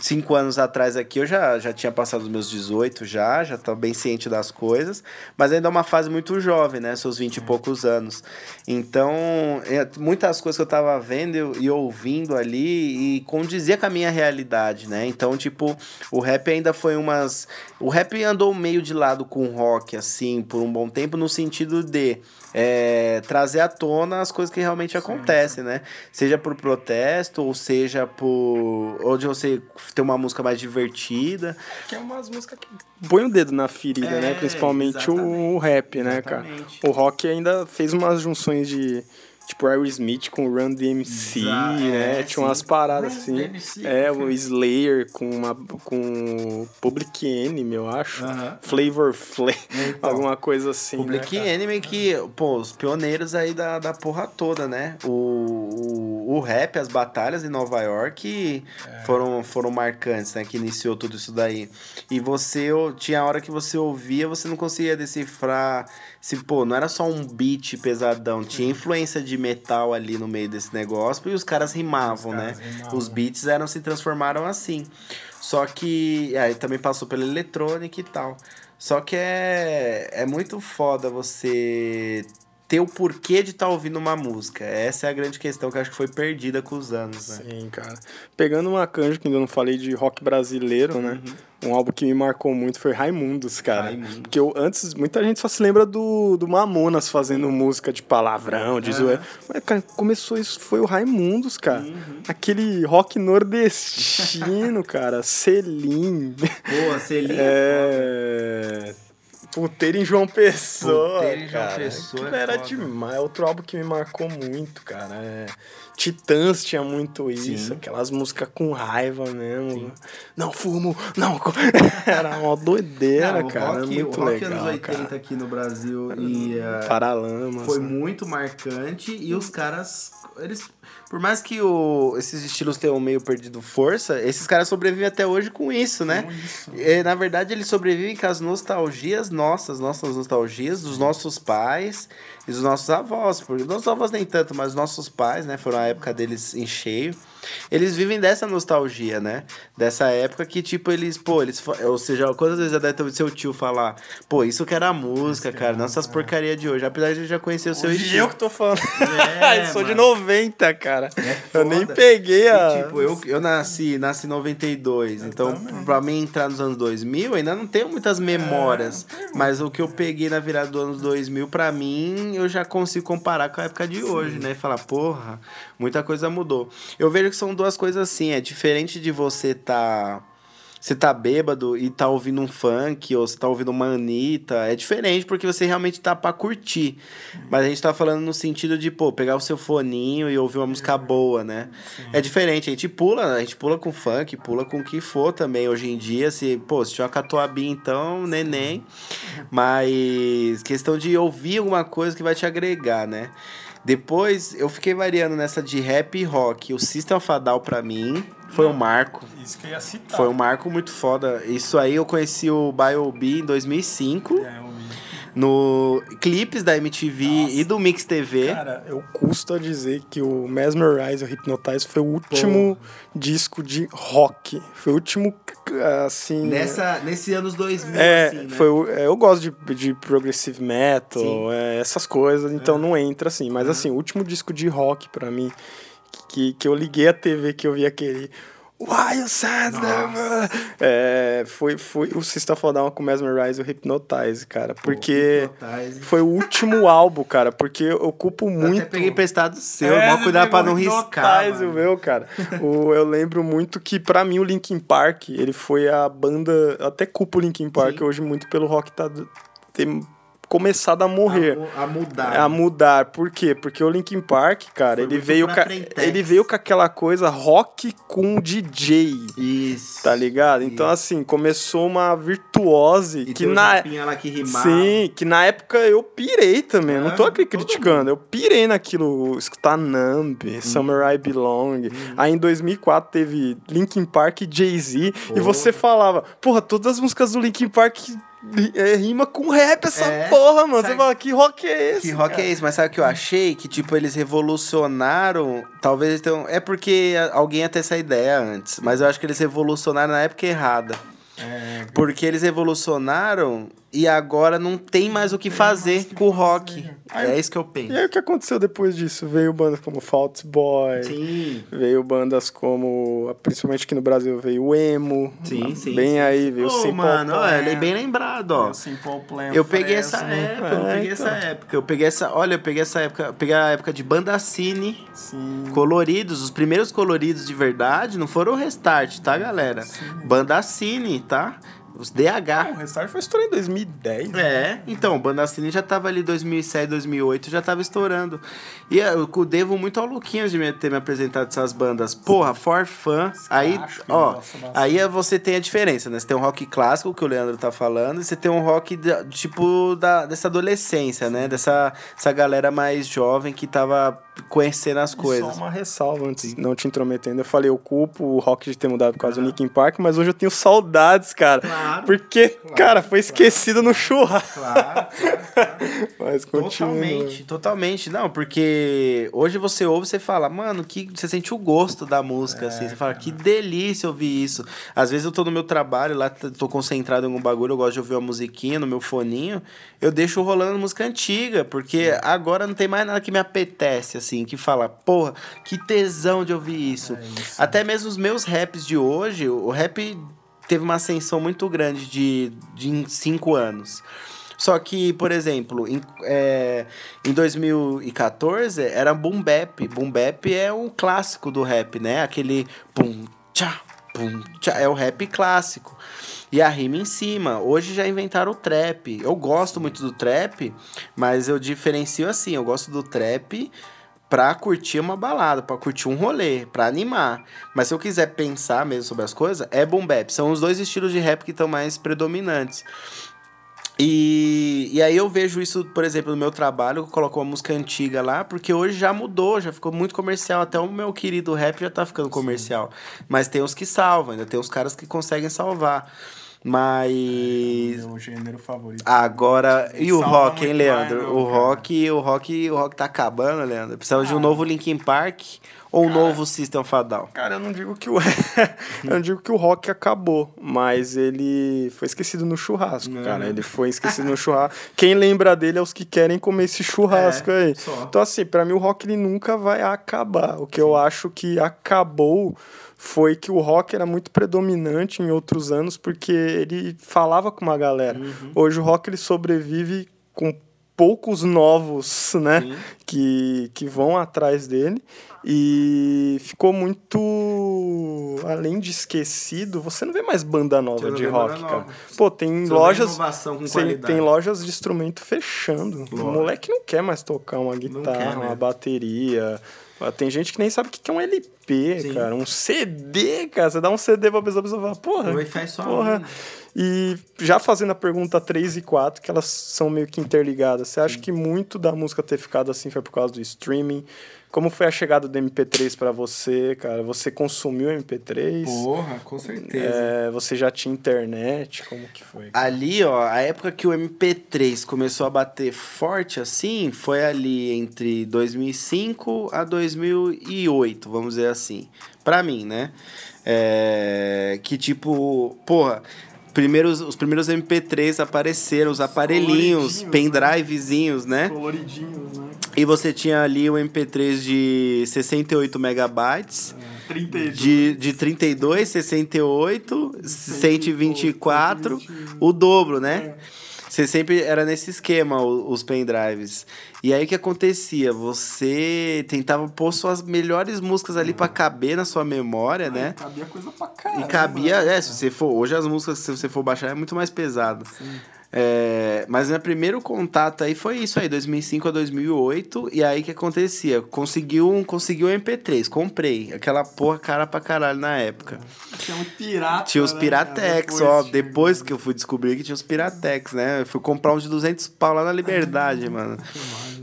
A: cinco anos atrás aqui eu já, já tinha passado os meus 18 já, já tô bem ciente das coisas, mas ainda é uma fase muito jovem, né? Seus 20 e poucos anos. Então, é, muitas coisas que eu tava vendo e ouvindo ali e condizia com a minha realidade, né? Então, tipo, o rap ainda foi umas. O rap andou meio de lado com o rock, assim, por um bom tempo, no sentido de é, trazer à tona as coisas que realmente sim, acontecem, sim. né? Seja por protesto, ou seja por. Ou de você ter uma música mais divertida.
B: Que é umas músicas que põe o dedo na ferida, né? é, né? Principalmente o, o, rap, né, cara? O rock ainda fez umas junções de tipo Aerosmith com Run DMC, Exato, né? É, Tinha umas paradas Run assim. DMC, é, o Slayer com uma com Public Enemy, eu acho. Uh -huh. Flavor Flav, então, alguma coisa assim.
A: Public
B: né,
A: Enemy que, pô, os pioneiros aí da, da porra toda, né? O, o, o rap, as batalhas em Nova York é. foram, foram marcantes, né? Que iniciou tudo isso daí. E você, tinha a hora que você ouvia, você não conseguia decifrar se, pô, não era só um beat pesadão, tinha influência de metal ali no meio desse negócio e os caras rimavam, os né? caras né? Rimavam, os beats eram se transformaram assim. Só que aí também passou pela eletrônica e tal. Só que é, é muito foda você ter o porquê de estar tá ouvindo uma música. Essa é a grande questão que eu acho que foi perdida com os anos,
B: né? Sim, cara. Pegando uma canja que ainda não falei de rock brasileiro, né? Uhum. Um álbum que me marcou muito foi Raimundos, cara. Raimundos. Porque eu, antes, muita gente só se lembra do, do Mamonas fazendo música de palavrão, de zoeira. Mas, cara, começou isso, foi o Raimundos, cara. Uhum. Aquele rock nordestino, <laughs> cara. Selim.
A: Boa, Selim.
B: É... é Puteiro em João Pessoa.
A: Puteiro em João cara. Pessoa.
B: É era foda. demais. É outro álbum que me marcou muito, cara. É... Titãs tinha muito isso, Sim. aquelas músicas com raiva mesmo. Sim. Não fumo, não. <laughs> Era uma doideira, não, cara. Rock, muito o rock legal. anos 80 cara.
A: aqui no Brasil e. Uh,
B: Paralamas.
A: Foi né? muito marcante e os caras. Eles por mais que o, esses estilos tenham meio perdido força, esses caras sobrevivem até hoje com isso, né? Com isso. E, na verdade, eles sobrevivem com as nostalgias nossas, nossas nostalgias dos nossos pais e dos nossos avós. Porque nossos avós nem tanto, mas os nossos pais, né? Foram a época deles em cheio. Eles vivem dessa nostalgia, né? Dessa época que, tipo, eles, pô, eles. Ou seja, quantas vezes já deve ter seu tio falar, pô, isso que era música, cara, não essas porcaria de hoje. Apesar de eu já conhecer o seu
B: hoje estilo. eu que tô falando. É, <laughs> eu sou mano. de 90, cara. É eu nem peguei a.
A: E, tipo, eu, eu nasci, nasci em 92. Eu então, também. pra mim entrar nos anos 2000, ainda não tenho muitas memórias. É, mas o que eu peguei na virada do anos 2000, pra mim, eu já consigo comparar com a época de Sim. hoje, né? E falar, porra, muita coisa mudou. Eu vejo que são duas coisas assim. É diferente de você tá. Você tá bêbado e tá ouvindo um funk, ou você tá ouvindo uma Anitta, é diferente porque você realmente tá pra curtir. Mas a gente tá falando no sentido de, pô, pegar o seu foninho e ouvir uma música boa, né? Sim. É diferente, a gente pula, a gente pula com funk, pula com o que for também hoje em dia. Se, pô, se tiver uma catuabi, então, neném. Mas questão de ouvir alguma coisa que vai te agregar, né? Depois eu fiquei variando nessa de rap e rock. O System Down pra mim foi um marco.
B: Isso que eu ia citar.
A: Foi um marco muito foda. Isso aí eu conheci o B em 2005. É, eu no clipes da MTV Nossa. e do Mix TV.
B: Cara, eu custo a dizer que o Mesmerize, o Hypnotize foi o último Pô. disco de rock. Foi o último, assim...
A: Nessa, nesse anos 2000,
B: é,
A: assim, né?
B: Foi, é, eu gosto de, de progressive metal, é, essas coisas, então é. não entra assim. Mas, assim, o último disco de rock para mim, que, que eu liguei a TV, que eu vi aquele... Why you said that? É, foi, foi o System of a Down com Mesmerize e o Hypnotize, cara. Porque Pô, foi o último <laughs> álbum, cara. Porque eu ocupo muito. Eu até
A: peguei emprestado seu, é, mal cuidado pra não riscar.
B: o meu, cara. o, eu lembro muito que, pra mim, o Linkin Park, ele foi a banda. Eu até culpo o Linkin Park Sim. hoje muito pelo rock tá. Tem, começado a morrer.
A: A, a, mudar.
B: A mudar. Por quê? Porque o Linkin Park, cara, ele veio, ca... ele veio com aquela coisa rock com DJ.
A: Isso.
B: Tá ligado? Isso. Então, assim, começou uma virtuose
A: e
B: que na.
A: Que rimava.
B: Sim, que na época eu pirei também. É, não tô aqui criticando. Eu pirei naquilo, escutar Numb, hum. Summer I Belong. Hum. Aí em 2004 teve Linkin Park e Jay-Z. E você falava, porra, todas as músicas do Linkin Park é, rima com rap essa é, porra, mano. Sabe, Você fala, que rock é esse?
A: Que rock cara? é esse? Mas sabe o que eu achei? Que, tipo, eles revolucionaram. Talvez então. É porque alguém ia ter essa ideia antes. Mas eu acho que eles revolucionaram na época errada. É, porque eles evolucionaram e agora não tem mais o que fazer com o rock. Aí, é isso que eu penso.
B: E aí o que aconteceu depois disso? Veio bandas como Fault Boy.
A: Sim.
B: Veio bandas como. Principalmente aqui no Brasil veio o Emo.
A: Sim, sim.
B: Bem
A: sim,
B: aí, veio o
A: Simple mano, Plan. Olha, bem lembrado, ó.
B: Simple Plan.
A: Eu peguei essa época, é, eu peguei então. essa época. Eu peguei essa. Olha, eu peguei essa época. Eu peguei a época de banda cine.
B: Sim.
A: Coloridos. Os primeiros coloridos de verdade não foram o restart, tá, galera? Sim. Banda cine, tá? Os DH.
B: o Restart foi estourar em 2010.
A: Né? É, então, o Bandacine já tava ali 2007, 2008, já tava estourando. E eu devo muito ao Luquinhas de ter me apresentado essas bandas. Porra, For Fun. Aí, ó, aí você tem a diferença, né? Você tem um rock clássico, que o Leandro tá falando, e você tem um rock de, tipo da, dessa adolescência, né? Dessa essa galera mais jovem que tava conhecendo as coisas.
B: Só uma ressalva antes, não te intrometendo. Eu falei, eu culpo o rock de ter mudado por causa do Linkin Park, mas hoje eu tenho saudades, cara.
A: Claro.
B: Porque,
A: claro,
B: cara, foi esquecido
A: claro,
B: no churrasco.
A: Claro, claro, claro. <laughs>
B: mas continua.
A: Totalmente, totalmente. Não, porque hoje você ouve e você fala, mano, que você sente o gosto da música, é, assim. Você fala, que delícia ouvir isso. Às vezes eu tô no meu trabalho, lá tô concentrado em algum bagulho, eu gosto de ouvir uma musiquinha no meu foninho, eu deixo rolando música antiga, porque agora não tem mais nada que me apetece, assim, que fala, porra, que tesão de ouvir isso. É isso. Até mesmo os meus raps de hoje, o rap teve uma ascensão muito grande de, de cinco anos. Só que, por exemplo, em, é, em 2014 era boom bap. Boom bap é um clássico do rap, né? Aquele pum, tchá, pum, tchá. É o rap clássico. E a rima em cima. Hoje já inventaram o trap. Eu gosto muito do trap, mas eu diferencio assim. Eu gosto do trap pra curtir uma balada, pra curtir um rolê, pra animar. Mas se eu quiser pensar mesmo sobre as coisas, é boom bap. São os dois estilos de rap que estão mais predominantes. E, e aí eu vejo isso, por exemplo, no meu trabalho, colocou uma música antiga lá, porque hoje já mudou, já ficou muito comercial. Até o meu querido rap já tá ficando comercial. Sim. Mas tem os que salvam, ainda tem os caras que conseguem salvar. Mas. É,
B: meu gênero favorito.
A: Agora. E o rock, hein, Leandro? Não, o rock, o rock, o rock tá acabando, Leandro. Precisa ah. de um novo Linkin Park ou um novo System Fadal?
B: Cara, eu não digo que o <laughs> eu não digo que o rock acabou, mas ele foi esquecido no churrasco, não. cara. Ele foi esquecido no churrasco. <laughs> Quem lembra dele é os que querem comer esse churrasco é, aí. Só. Então assim, para mim o rock ele nunca vai acabar. O que Sim. eu acho que acabou foi que o rock era muito predominante em outros anos porque ele falava com uma galera. Uhum. Hoje o rock ele sobrevive com poucos novos, né, que, que vão atrás dele e ficou muito além de esquecido, você não vê mais banda nova de rock, cara. Nova. Pô, tem você lojas tem, tem, lojas de instrumento fechando. O moleque não quer mais tocar uma guitarra, uma bateria, tem gente que nem sabe o que é um LP, Sim. cara. Um CD, cara. Você dá um CD pra pessoa, a pessoa fala, porra.
A: Wi-Fi só
B: porra. E já fazendo a pergunta 3 e 4, que elas são meio que interligadas. Você acha Sim. que muito da música ter ficado assim foi por causa do streaming. Como foi a chegada do MP3 para você, cara? Você consumiu MP3?
C: Porra, com certeza.
B: É, você já tinha internet? Como que foi?
A: Ali, ó, a época que o MP3 começou a bater forte assim, foi ali entre 2005 a 2008, vamos dizer assim. Pra mim, né? É, que tipo, porra, primeiros, os primeiros MP3 apareceram, os aparelhinhos, pendrivezinhos, né?
B: Coloridinhos, né?
A: E você tinha ali o MP3 de 68 megabytes.
B: É, 32.
A: De, de 32, 68, 124, o dobro, né? Você sempre era nesse esquema, os pendrives. E aí o que acontecia? Você tentava pôr suas melhores músicas ali para caber na sua memória, né?
B: Cabia coisa pra caramba.
A: E cabia, é, se você for. Hoje as músicas, se você for baixar, é muito mais pesado.
B: Sim.
A: É, mas meu primeiro contato aí foi isso aí, 2005 a 2008. E aí o que acontecia? Conseguiu um, conseguiu um MP3, comprei. Aquela porra cara pra caralho na época.
C: Tinha um pirata.
A: Tinha os
C: né,
A: Piratex,
C: cara?
A: ó.
C: Depois
A: Depois que eu fui descobrir que tinha os Piratex, né? Eu fui comprar uns de 200 pau lá na Liberdade, mano.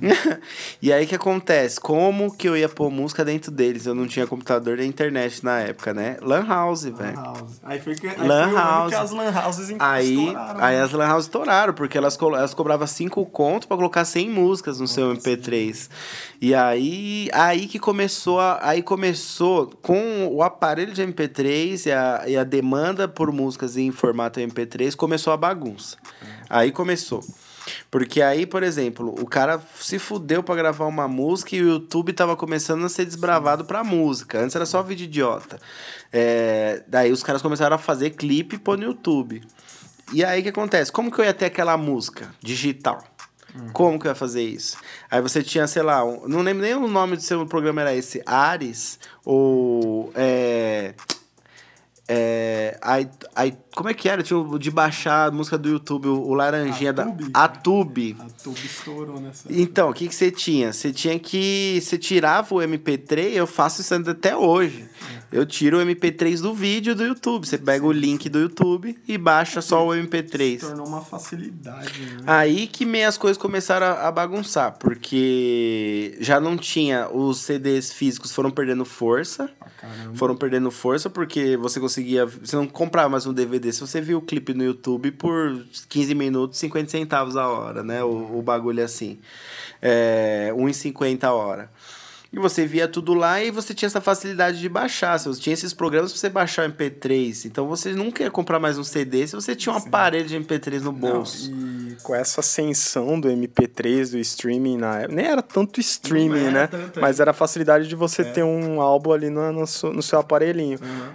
A: <laughs> e aí o que acontece? Como que eu ia pôr música dentro deles? Eu não tinha computador nem internet na época, né? Lan House, velho.
C: Lan House. Aí foi que, aí
A: Lan
C: foi
A: House.
C: as Lan Houses
A: Aí, aí
C: né?
A: as Lan House estouraram, porque elas, colo- elas cobravam 5 conto pra colocar 100 músicas no seu MP3. E aí, aí que começou, a, aí começou com o aparelho de MP3 e a, e a demanda por músicas em formato MP3, começou a bagunça. Aí começou. Porque aí, por exemplo, o cara se fudeu pra gravar uma música e o YouTube tava começando a ser desbravado pra música. Antes era só vídeo idiota. É, daí os caras começaram a fazer clipe e pôr no YouTube. E aí o que acontece? Como que eu ia ter aquela música digital? Como que eu ia fazer isso? Aí você tinha, sei lá, um- não lembro nem o nome do seu programa era esse, Ares, ou. É, é, aí, aí, como é que era? Tinha o de baixar a música do YouTube, o, o laranjinha da.
C: Atube.
A: A Tube.
C: A tuba estourou nessa.
A: Então, o que, que você tinha? Você tinha que. Você tirava o MP3, eu faço isso até hoje. Eu tiro o MP3 do vídeo do YouTube. Você pega o link do YouTube e baixa só o MP3.
C: Se tornou uma facilidade, né?
A: Aí que meio as coisas começaram a, a bagunçar, porque já não tinha. Os CDs físicos foram perdendo força. Foram perdendo força porque você conseguia. Você não comprava mais um DVD. Se você viu o clipe no YouTube por 15 minutos, 50 centavos a hora, né? O, o bagulho é assim. É, 1,50 a hora. E você via tudo lá e você tinha essa facilidade de baixar. Você tinha esses programas pra você baixar o MP3. Então você nunca ia comprar mais um CD se você tinha um aparelho de MP3 no bolso.
B: E com essa ascensão do MP3, do streaming na época, nem era tanto streaming,
C: Não era
B: né?
C: tanto, é.
B: Mas era a facilidade de você ter um álbum ali no, no, seu, no seu aparelhinho.
C: Uhum.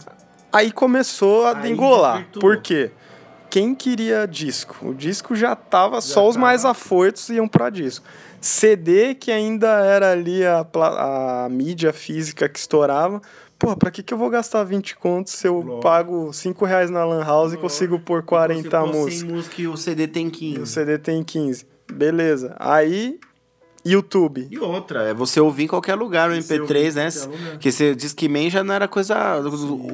B: Aí começou a
A: desvirtuou.
B: Por quê? Quem queria disco? O disco já tava, só os mais afoitos iam pra disco. CD, que ainda era ali a, a mídia física que estourava. Pô, pra que, que eu vou gastar 20 contos se eu pago 5 reais na Lan House e consigo pôr 40 músicas?
A: música e o CD tem
B: E
A: 15.
B: o CD tem 15. Beleza. Aí, YouTube.
A: E outra, é você ouvir em qualquer lugar o
C: Você ouvir
A: MP3,
C: em
A: né? Porque você diz que man já não era coisa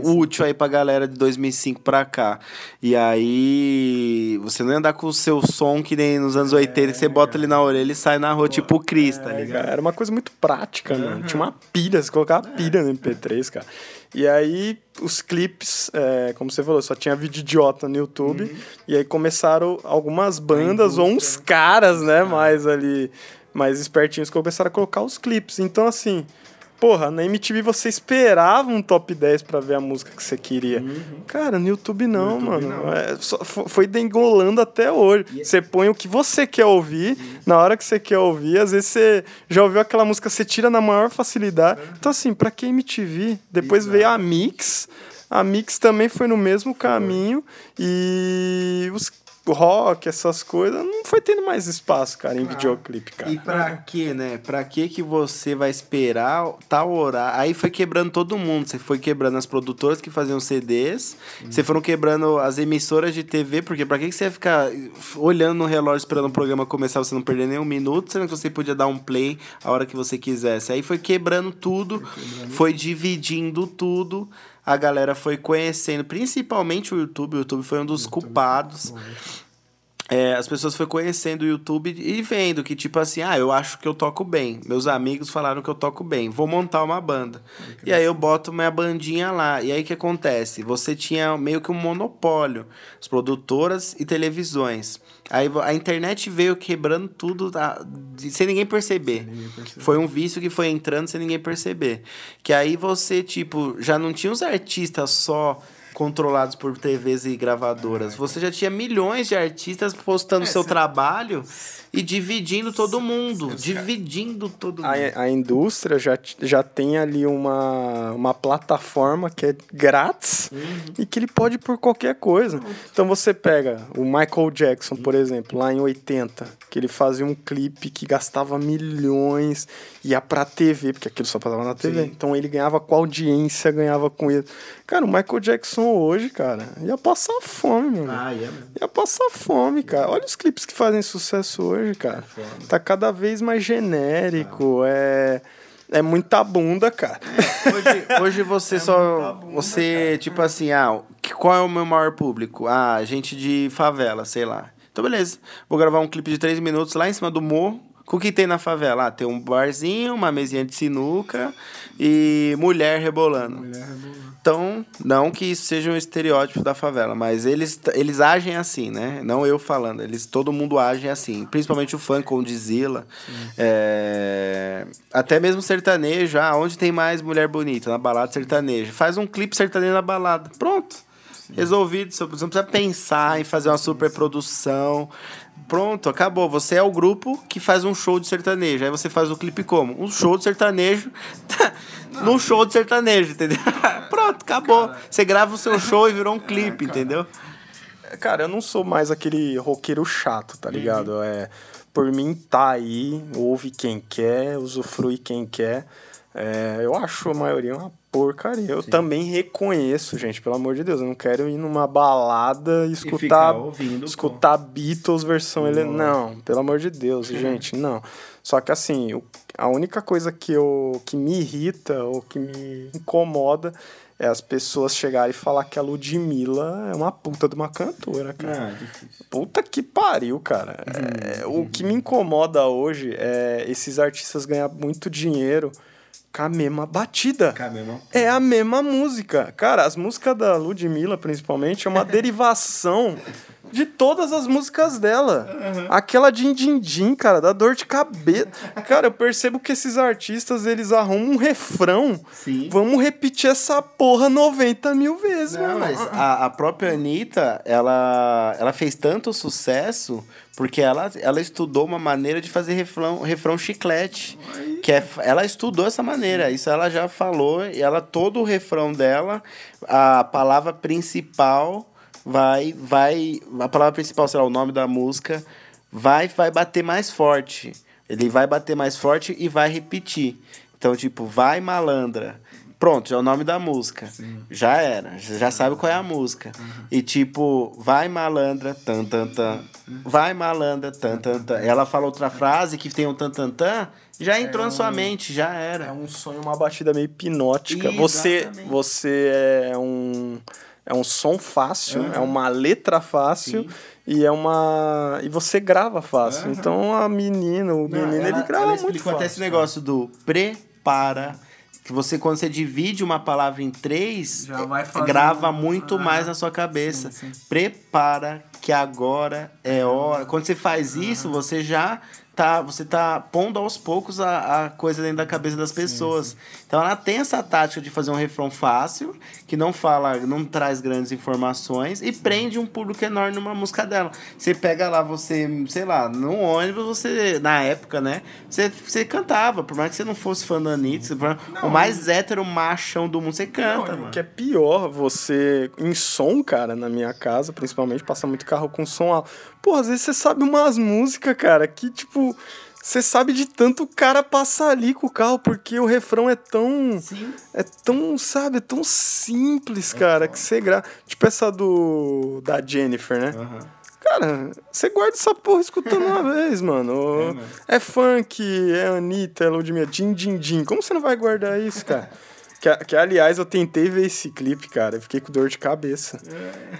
A: útil aí pra galera de 2005 pra cá. E aí você não ia andar com o seu som que nem nos anos 80 que você bota ele na orelha e sai na rua, tipo o Cris, tá ligado?
B: Era uma coisa muito prática, mano. Tinha uma pilha, você colocava pilha no MP3, cara. E aí, os clipes, é, como você falou, só tinha vídeo idiota no YouTube. E aí começaram algumas bandas ou uns caras, né, mais ali, mais espertinhos, que começaram a colocar os clipes. Então, assim, porra, na MTV você esperava um top 10 pra ver a música que você queria. Cara, no YouTube não, mano. É, só fo- foi dengolando até hoje. Você põe o que você quer ouvir, na hora que você quer ouvir. Às vezes você já ouviu aquela música, você tira na maior facilidade. Então, assim, pra que MTV? Depois veio a Mix. A Mix também foi no mesmo caminho. E os rock, essas coisas, não foi tendo mais espaço, cara, em videoclipe, cara.
A: E pra que, né? Pra que que você vai esperar tal horário? Aí foi quebrando todo mundo. Você foi quebrando as produtoras que faziam CDs. Você foram quebrando as emissoras de TV. Porque pra que que você ia ficar olhando no relógio esperando o programa começar, você não perder nem um minuto, sendo que você podia dar um play a hora que você quisesse. Aí foi quebrando tudo, foi dividindo tudo. A galera foi conhecendo, principalmente o YouTube. O YouTube foi um dos culpados. é, as pessoas foram conhecendo o YouTube e vendo que, tipo assim, ah, eu acho que eu toco bem. Meus amigos falaram que eu toco bem. Vou montar uma banda. E aí eu boto minha bandinha lá. E aí o que acontece? Você tinha meio que um monopólio. As produtoras e televisões. Aí a internet veio quebrando tudo da- de- sem ninguém perceber. Foi um vício que foi entrando sem ninguém perceber. Que aí você, tipo, já não tinha os artistas só controlados por TVs e gravadoras. Você já tinha milhões de artistas postando seu trabalho e dividindo todo mundo. Dividindo todo mundo.
B: A, a indústria já, já tem ali uma, uma plataforma que é grátis e que ele pode ir por qualquer coisa. Então você pega o Michael Jackson, por exemplo, lá em 80, que ele fazia um clipe que gastava milhões, ia pra TV, porque aquilo só passava na TV. Então ele ganhava com a audiência, ganhava com isso. Cara, o Michael Jackson hoje, cara, ia passar fome, mano.
A: Ah, mesmo.
B: Ia passar fome, cara. Olha os clipes que fazem sucesso hoje, cara. Tá cada vez mais genérico. É, é muita bunda, cara.
A: Hoje, hoje você <laughs> só. Você, tipo assim, ah, qual é o meu maior público? Ah, gente de favela, sei lá. Então, beleza. Vou gravar um clipe de três minutos lá em cima do morro. Com o que tem na favela? Ah, tem um barzinho, uma mesinha de sinuca e mulher rebolando. Então, não que isso seja um estereótipo da favela, mas eles, eles agem assim, né? Não eu falando, eles todo mundo age assim, principalmente o funk com Dizila. É, até mesmo sertanejo, ah, onde tem mais mulher bonita? Na balada sertaneja. Faz um clipe sertanejo na balada. Pronto. Resolvido, você não precisa pensar em fazer uma super produção. Pronto, acabou. Você é o grupo que faz um show de sertanejo. Aí você faz o clipe como? Um show de sertanejo <laughs> num show de sertanejo, entendeu? <laughs> Pronto, acabou. Você grava o seu show e virou um <laughs> clipe, entendeu?
B: Cara, eu não sou mais aquele roqueiro chato, tá ligado? É, por mim, tá aí, ouve quem quer, usufrui quem quer. É, eu acho a maioria uma porcaria. Eu também reconheço, gente, pelo amor de Deus. Eu não quero ir numa balada e escutar,
A: ficar ouvindo, pô.
B: escutar Beatles versão ele Não, pelo amor de Deus, <laughs> gente, não. Só que assim, o- a única coisa que, eu, que me irrita ou que me incomoda é as pessoas chegarem e falar que a Ludmilla é uma puta de uma cantora, cara. Puta que pariu, cara. É, o que me incomoda hoje é esses artistas ganhar muito dinheiro com a mesma batida. É a mesma música. Cara, as músicas da Ludmilla, principalmente, é uma <laughs> derivação de todas as músicas dela. Aquela din din din, cara, dá dor de cabeça. Cara, eu percebo que esses artistas, eles arrumam um refrão.
A: Sim.
B: Vamos repetir essa porra 90 mil vezes,
A: Não,
B: mano.
A: mas a, a própria Anitta, ela, ela fez tanto sucesso porque ela, ela estudou uma maneira de fazer refrão, refrão chiclete. Que é, ela estudou essa maneira, isso ela já falou, e ela, todo o refrão dela, a palavra principal vai, vai, a palavra principal, sei lá, o nome da música, vai, vai bater mais forte. Ele vai bater mais forte e vai repetir. Então, tipo, vai malandra. Pronto, já é o nome da música. Já era, já sabe qual é a música. E tipo, vai malandra, tan tan tan. Vai malandra, tan tan tan. Ela fala outra frase que tem um tan tan tan, já entrou na sua mente, já
B: É
A: era.
B: um sonho, uma batida meio hipnótica. Você,
A: Exatamente.
B: você é um é um som fácil, é uma letra fácil e é uma e você grava fácil. Então a menina, o menino, ele grava
A: ela
B: muito fácil.
A: até esse negócio do prepara. Que você, quando você divide uma palavra em três, grava muito
C: Ah,
A: mais na sua cabeça.
C: sim, sim.
A: Prepara que agora é hora. Quando você faz isso, você já tá, você tá pondo aos poucos a, a coisa dentro da cabeça das pessoas. Então ela tem essa tática de fazer um refrão fácil, que não fala, não traz grandes informações e prende um público enorme numa música dela. Você pega lá, você, sei lá, no ônibus, você, na época, né? Você, você cantava, por mais que você não fosse fã da Anitta, o mais hétero machão do mundo, você canta,
B: Não,
A: mano.
B: o que é pior, você em som, cara, na minha casa, principalmente, passa muito carro com som alto. Pô, às vezes você sabe umas músicas, cara, que tipo, você sabe de tanto o cara passar ali com o carro, porque o refrão é tão.
A: Sim.
B: É tão, sabe, é tão simples, cara, que você grava. Tipo essa do. da Jennifer, né? Cara, você guarda essa porra escutando uma <laughs> vez, mano. É, funk, é Anitta, é Ludmilla, din, din, din. Como você não vai guardar isso, cara? <laughs> Que, que, aliás, eu tentei ver esse clipe, cara. Eu fiquei com dor de cabeça.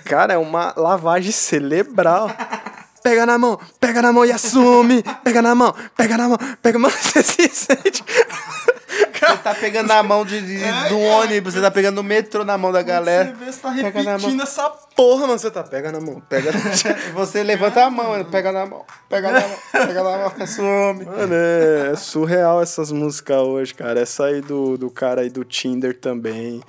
B: Cara, é uma lavagem cerebral. <laughs> pega na mão, pega na mão e assume. Pega na mão, pega na mão, pega na mão. <laughs> Você se sente.
A: Você tá pegando na mão de, de- do ônibus, você tá pegando no metrô na mão da galera.
C: Você vê, você tá
A: Pega na
C: repetindo
A: mão.
C: essa
B: Porra, mano, você tá. Pega na mão, pega na mão. <laughs>
A: Você levanta a mão, pega na mão, pega na mão, pega na mão, assume.
B: Mano, é, é surreal essas músicas hoje, cara. Essa aí do, do cara aí do Tinder também.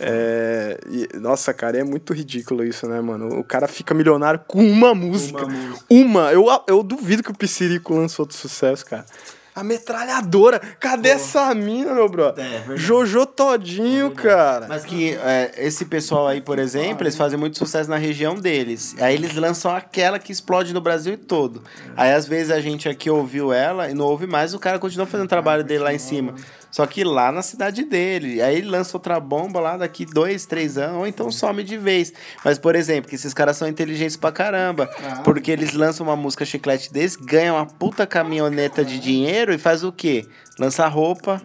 B: É, e- nossa, cara, é muito ridículo isso, né, mano? O cara fica milionário com uma música. Uma. Eu, eu duvido que o Psirico lançou outro sucesso, cara. A metralhadora. Cadê essa mina, meu brother?
C: É, verdade.
B: Jojo Todinho, cara.
A: Mas que é, esse pessoal aí, por exemplo, eles fazem muito sucesso na região deles. Aí eles lançam aquela que explode no Brasil todo. Aí às vezes a gente aqui ouviu ela e não ouve mais, o cara continua fazendo o trabalho dele lá em cima. Só que lá na cidade dele. Aí ele lança outra bomba lá daqui dois, três anos, ou então some de vez. Mas, por exemplo, que esses caras são inteligentes pra caramba. Porque eles lançam uma música chiclete desse, ganham uma puta caminhoneta de dinheiro e faz o quê? Lança roupa,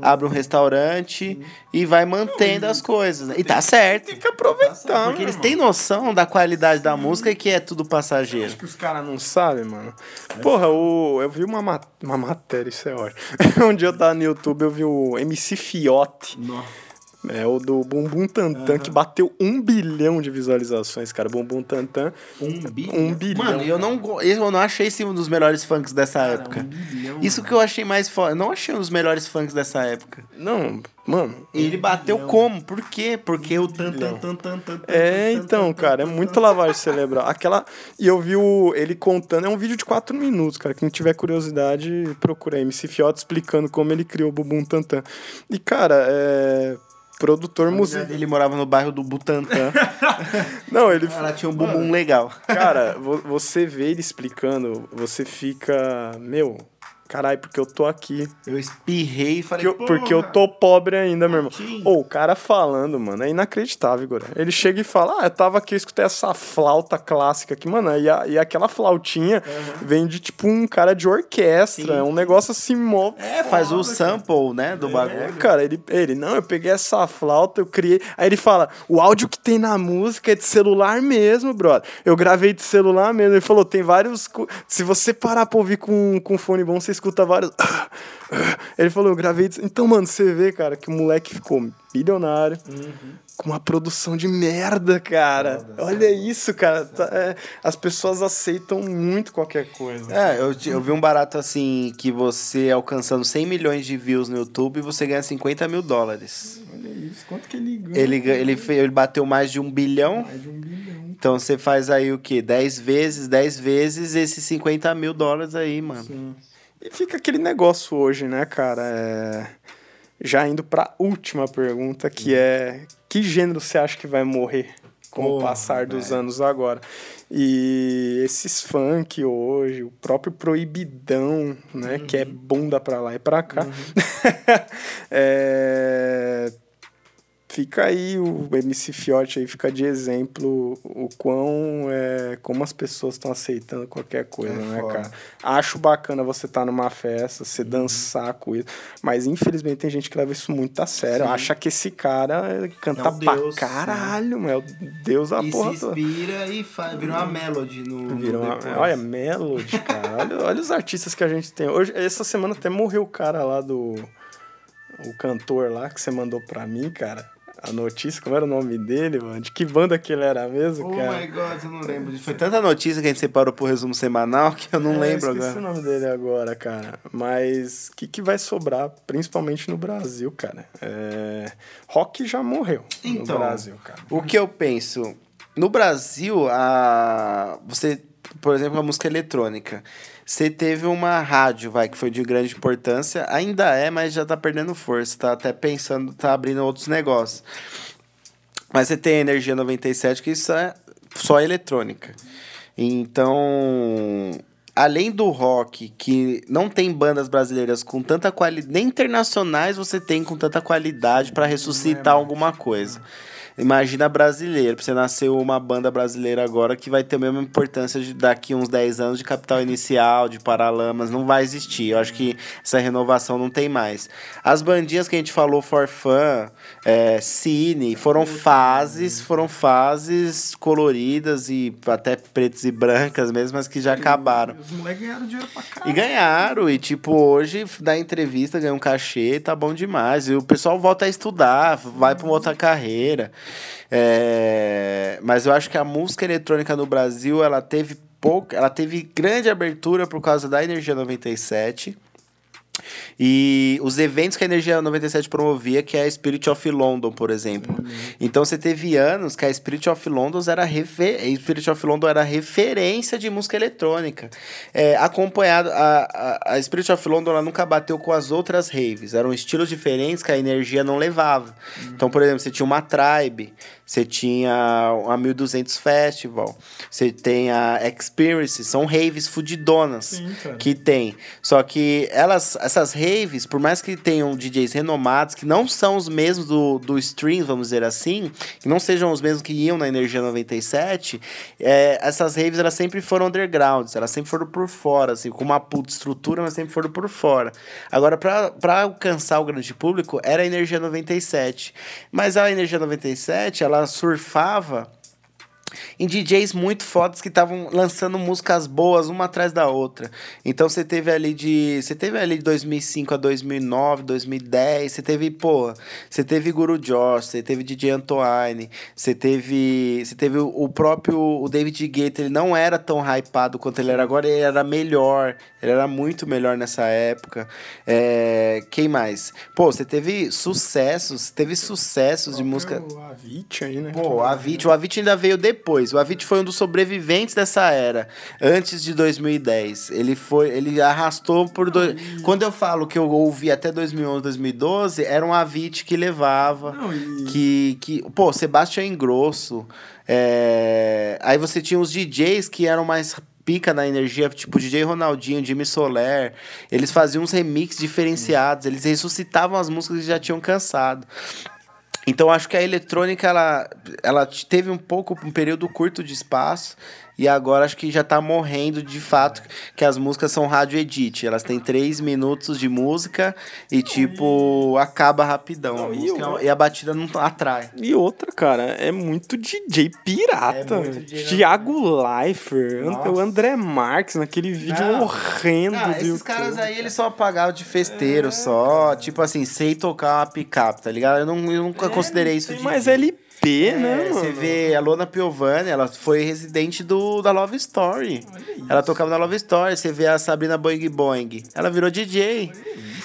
A: abre um restaurante e vai mantendo as coisas. E tá certo.
B: Tem que aproveitar,
A: Porque eles têm noção da qualidade da música e que é tudo passageiro.
B: Acho que os caras não sabem, mano. Porra, o, eu vi uma, ma- uma matéria, isso é ótimo. <laughs> um dia eu tava no YouTube, eu vi o MC Fiote. É o do Bumbum Tantan, que bateu um bilhão de visualizações, cara. Bumbum Tantan,
C: Um bilhão.
B: um bilhão.
A: Mano, eu não, eu não achei esse um dos melhores funks dessa época. Isso que eu achei mais foda. Eu não achei um dos melhores funks dessa época.
B: Não, mano.
A: E ele bateu como? Por quê? Porque o tan tan tan tan tan.
B: É, então, cara, é muito lavagem cerebral. Aquela. E eu vi o, ele contando. É um vídeo de 4 minutos, cara. Quem tiver curiosidade, procura aí. MC Fiote explicando como ele criou o Bumbum Tantan. E, cara, é. Produtor musical.
A: Ele morava no bairro do Butantã. <laughs>
B: Não, ele.
A: Ela tinha um bumbum legal.
B: Cara, vo- você vê ele explicando, você fica. Meu, caralho, porque eu tô aqui.
A: Eu espirrei e falei,
B: Porque eu, porque eu tô pobre ainda, meu irmão.
A: Sim.
B: Ô, o cara falando, mano, é inacreditável, Igor. Ele chega e fala: Ah, eu tava aqui, eu escutei essa flauta clássica aqui, mano. E, a- e aquela flautinha vem de tipo um cara de orquestra. É um negócio assim, mó.
A: É, faz o sample, né, do
B: É,
A: bagulho.
B: cara, ele, ele, não, eu peguei essa flauta, eu criei. Aí ele fala: o áudio que tem na música é de celular mesmo, brother. Eu gravei de celular mesmo. Ele falou: tem vários. Se você parar pra ouvir com, com fone bom, você escuta vários. <coughs> Ele falou: eu gravei. Então, mano, você vê, cara, que o moleque ficou milionário. Com uma produção de merda, cara. Olha isso, cara. Tá- é, as pessoas aceitam muito qualquer coisa.
A: É, eu, eu vi um barato assim, que você alcançando 100 milhões de views no YouTube, você ganha 50 mil dólares.
C: Olha isso. Quanto que ele ganha?
A: Ele, ele, ele bateu mais de um bilhão,
C: Mais de um bilhão.
A: então você faz aí o quê? 10 vezes, 10 vezes esses 50 mil dólares aí, mano.
B: E fica aquele negócio hoje, né, cara? É... Já indo pra última pergunta, que é: que gênero você acha que vai morrer com o
C: Porra,
B: passar dos
C: velho.
B: anos agora? E esses funk hoje, o próprio proibidão, né, que é bunda pra lá e pra cá. <laughs> É, Fica aí o MC Fiote aí, fica de exemplo o quão é, como as pessoas estão aceitando qualquer coisa, né,
A: foda.
B: cara? Acho bacana você estar numa festa, você dançar com isso, mas infelizmente tem gente que leva isso muito a sério, acha que esse cara canta
A: É o
B: pra
A: Deus,
B: caralho, meu, é o Deus da
A: E
B: porra
A: se
B: toda.
A: inspira e faz, vira uma melody no.
B: Virou
A: no
B: uma- olha, Melody, cara. Olha, olha os artistas que a gente tem. Hoje, essa semana até morreu o cara lá do. O cantor lá que você mandou pra mim, cara. A notícia, como era o nome dele, mano? De que banda que ele era mesmo,
A: Oh
B: cara?
A: my god, eu não lembro. Foi tanta notícia que a gente separou pro resumo semanal que eu não
B: É,
A: lembro
B: eu
A: agora.
B: o nome dele agora, cara. Mas o que, que vai sobrar, principalmente no Brasil, cara? É... Rock já morreu
A: Então.
B: no Brasil, cara.
A: O que eu penso? No Brasil, a... você, por exemplo, a música eletrônica. Você teve uma rádio, vai, que foi de grande importância. Ainda é, mas já tá perdendo força. Tá até pensando, tá abrindo outros negócios. Mas você tem a Energia 97, que isso é só eletrônica. Então, além do rock, que não tem bandas brasileiras com tanta qualidade, nem internacionais você tem com tanta qualidade para ressuscitar alguma coisa. Imagina brasileiro, pra você nascer uma banda brasileira agora que vai ter a mesma importância de daqui uns 10 anos de Capital Inicial, de Paralamas, não vai existir. Eu acho que essa renovação não tem mais. As bandinhas que a gente falou, For Fun, é, Cine, foram fases, foram fases coloridas e até pretas e brancas mesmo, mas que já acabaram.
C: Os moleques ganharam dinheiro pra caralho.
A: E ganharam, e tipo, hoje dá entrevista, ganha um cachê, tá bom demais. E o pessoal volta a estudar, vai pra uma outra carreira. É, Mas eu acho que a música eletrônica no Brasil, ela teve pouco, ela teve grande abertura por causa da Energia 97. E os eventos que a Energia 97 promovia, que é a Spirit of London, por exemplo. Então você teve anos que a Spirit of London era, refer... Spirit of London era referência de música eletrônica. É, acompanhado, a, a, a Spirit of London ela nunca bateu com as outras raves. Eram estilos diferentes que a energia não levava. Então, por exemplo, você tinha uma Tribe, você tinha a 1200 Festival, você tem a Experience, são raves fudidonas
C: Sim,
A: que tem. Só que elas, essas raves, por mais que tenham DJs renomados, que não são os mesmos do, do stream, vamos dizer assim, que não sejam os mesmos que iam na Energia 97, é, essas raves elas sempre foram undergrounds, elas sempre foram por fora, assim, com uma puta estrutura, mas sempre foram por fora. Agora, para alcançar o grande público, era a Energia 97. Mas a Energia 97, ela surfava em DJs muito fodas que estavam lançando músicas boas uma atrás da outra. Então você teve ali de, você teve ali de 2005 a 2009, 2010, você teve, pô, você teve Guru Josh, você teve DJ Antoine, você teve, você teve o, próprio o David Guetta, ele não era tão hypado quanto ele era agora, ele era melhor, ele era muito melhor nessa época. É, quem mais? Pô, você teve sucessos, teve sucessos de música
B: O Avicii aí, né?
A: Pô, o Avicii, o Avicii ainda veio depois. O Avicii foi um dos sobreviventes dessa era, antes de 2010. Ele foi, ele arrastou por dois... Quando eu falo que eu ouvi até 2011, 2012, era um Avicii que levava,
C: Não, e-
A: que que, pô, Sebastião Ingrosso. é, Aí você tinha os DJs que eram mais pica na energia, tipo DJ Ronaldinho, Jimmy Soler. Eles faziam uns remixes diferenciados, eles ressuscitavam as músicas que já tinham cansado. Então acho que a eletrônica ela, ela teve um pouco um período curto de espaço e agora acho que já tá morrendo de fato que as músicas são rádio edit. Elas têm três minutos de música e tipo acaba rapidão.
B: Não,
A: a
B: e o-
A: e a batida não atrai.
B: E outra, cara, é muito DJ pirata.
A: É muito DJ,
B: Thiago Leifert,
A: Nossa.
B: o André Marques naquele vídeo
A: Não.
B: horrendo do
A: esses
B: YouTube.
A: caras aí, eles só apagaram de festeiro só. Tipo assim, sei tocar uma picape, tá ligado? Eu, não, eu nunca considerei isso de.
B: mais LP, né,
A: É,
B: mano?
A: Você vê a Lona Piovani, ela foi residente do, da Love Story. Ela tocava na Love Story. Você vê a Sabrina Boing Boing. Ela virou DJ.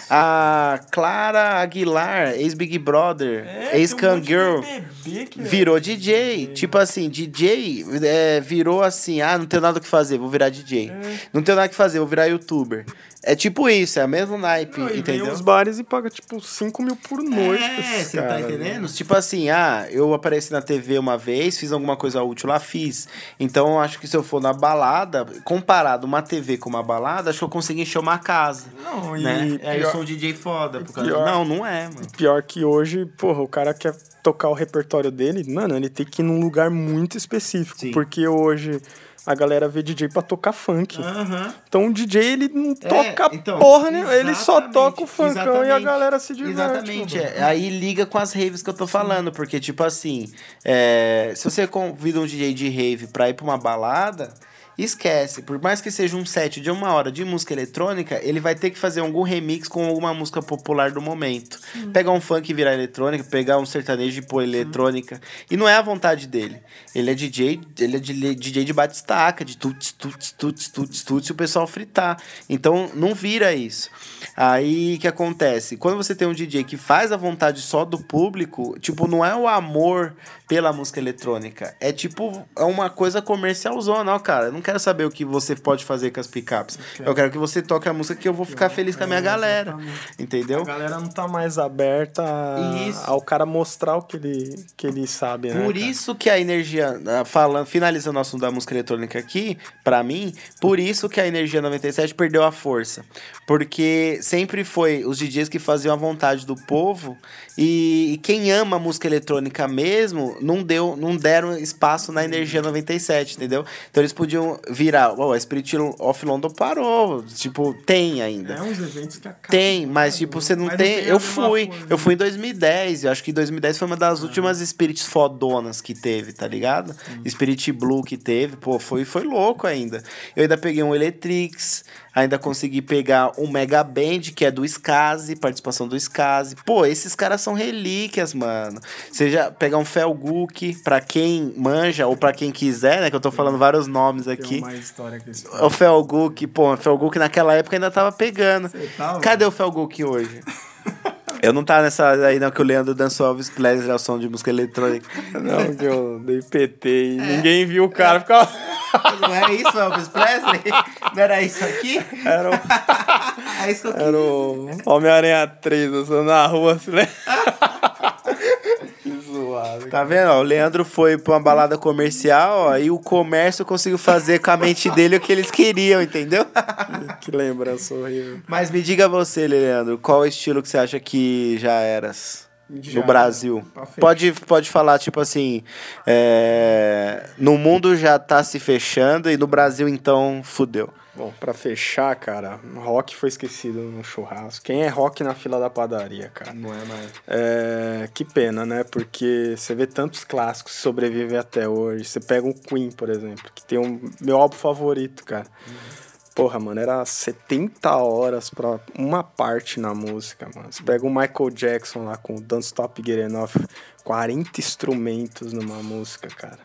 A: A Clara Aguilar, ex-Big Brother,
C: É,
A: ex-Kangirl.
C: Virou.
A: Virou DJ. Tipo assim, DJ é, virou assim: ah, não tenho nada o que fazer, vou virar DJ. Não tenho nada o que fazer, vou virar youtuber. É tipo isso, é o mesmo naipe,
B: Não, e vem
A: entendeu?
B: os bares e paga, tipo, 5 mil por noite pra
A: É, você tá
B: né?
A: entendendo? Tipo assim, ah, eu apareci na TV uma vez, fiz alguma coisa útil lá, fiz. Então, eu acho que se eu for na balada, comparado uma TV com uma balada, acho que eu consigo encher uma casa.
C: Não, e
A: né? Aí eu
B: pior-
A: sou um DJ foda. Por causa...
B: pior-
A: Não, não é, mano.
B: Pior que hoje, porra, o cara quer tocar o repertório dele, mano, ele tem que ir num lugar muito específico.
A: Sim.
B: Porque hoje a galera vê DJ pra tocar funk.
A: Aham.
B: Então o DJ, ele não toca
A: então,
B: porra, né? Ele só toca o funkão e a galera se diverte.
A: Exatamente. é. Aí liga com as raves que eu tô falando, porque, tipo assim, é, se você convida um DJ de rave pra ir pra uma balada, esquece. Por mais que seja um set de uma hora de música eletrônica, ele vai ter que fazer algum remix com alguma música popular do momento. Pegar um funk e virar eletrônica, pegar um sertanejo e pôr eletrônica. E não é a vontade dele. Ele é DJ, ele é de- DJ de batistaca, de tuts, tuts, tuts, tuts, tuts, e o pessoal fritar. Então não vira isso. Aí o que acontece? Quando você tem um DJ que faz a vontade só do público, tipo, não é o amor pela música eletrônica. É tipo, é uma coisa comercialzona, ó, cara. Não quero saber o que você pode fazer com as picapes. Eu quero que você toque a música que eu vou ficar feliz com a minha galera. Entendeu?
B: A galera não tá mais aberta
A: Isso.
B: ao cara mostrar o que ele, que ele sabe, né?
A: Por isso que a energia, ah, falando, finalizando o assunto da música eletrônica aqui, pra mim, por isso que a energia 97 perdeu a força. Porque sempre foi os DJs que faziam a vontade do povo e, e quem ama música eletrônica mesmo não deu, não deram espaço na Energia 97, entendeu? Então eles podiam virar, oh, a Spirit of London parou, tipo, tem ainda.
C: É uns eventos que acabam.
A: Tem, mas tipo, você não tem. eu fui.
C: coisa,
A: Eu fui em 2010. Eu acho que 2010 foi uma das últimas Spirits fodonas que teve, tá ligado? Spirit Blue que teve. Pô, foi, foi louco ainda. Eu ainda peguei um Electrix. Ainda consegui pegar um Mega Band, que é do Skazi, participação do Skazi. Pô, esses caras são relíquias, mano. Seja pegar um Felguk, pra quem manja, ou pra quem quiser, né? Que eu tô falando vários nomes aqui.
C: Tem mais história que.
A: O Felguk, pô, o Felguk naquela época ainda tava pegando.
C: Tava?
A: Cadê o Felguk hoje? <laughs> Eu não tava nessa aí não que o Leandro dançou Elvis Presley ao som de música eletrônica.
B: Não, que eu dei PT e ninguém viu o cara. Ficava...
A: Não era isso, Elvis Presley? Não era isso aqui?
B: Era o, <laughs>
A: É isso que eu
B: era o Homem-Aranha 3, dançando na rua, assim, <laughs> né? Zoado.
A: Tá vendo? ó? O Leandro foi pra uma balada comercial, ó, e o comércio conseguiu fazer com a mente dele o que eles queriam, entendeu? <laughs>
B: Que lembrança horrível.
A: Mas me diga você, Leandro, qual estilo que você acha que já eras?
C: Já,
A: no Brasil.
C: pra fechar.
A: Pode, pode falar, tipo assim, é, no mundo já tá se fechando e no Brasil, então, fudeu.
B: Bom, pra fechar, cara, rock foi esquecido no churrasco. Quem é rock na fila da padaria, cara?
C: Não é mais.
B: É, que pena, né? Porque você vê tantos clássicos que sobrevivem até hoje. Você pega um Queen, por exemplo, que tem um meu álbum favorito, cara. Porra, mano, era 70 horas pra uma parte na música, mano. Você pega o Michael Jackson lá com o Don't Stop Getting Off, 40 instrumentos numa música, cara.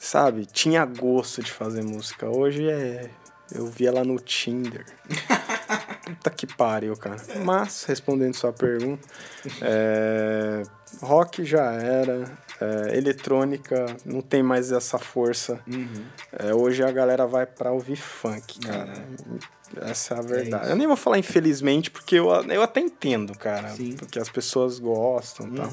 B: Sabe? Tinha gosto de fazer música. Hoje é. Eu vi ela no Tinder. <laughs> Puta que pariu, cara. Mas, respondendo sua pergunta, é, rock já era, é, eletrônica não tem mais essa força. É, hoje a galera vai pra ouvir funk, cara. Essa é a verdade. eu nem vou falar infelizmente, porque eu, eu até entendo, cara.
A: Sim.
B: Porque as pessoas gostam e tal.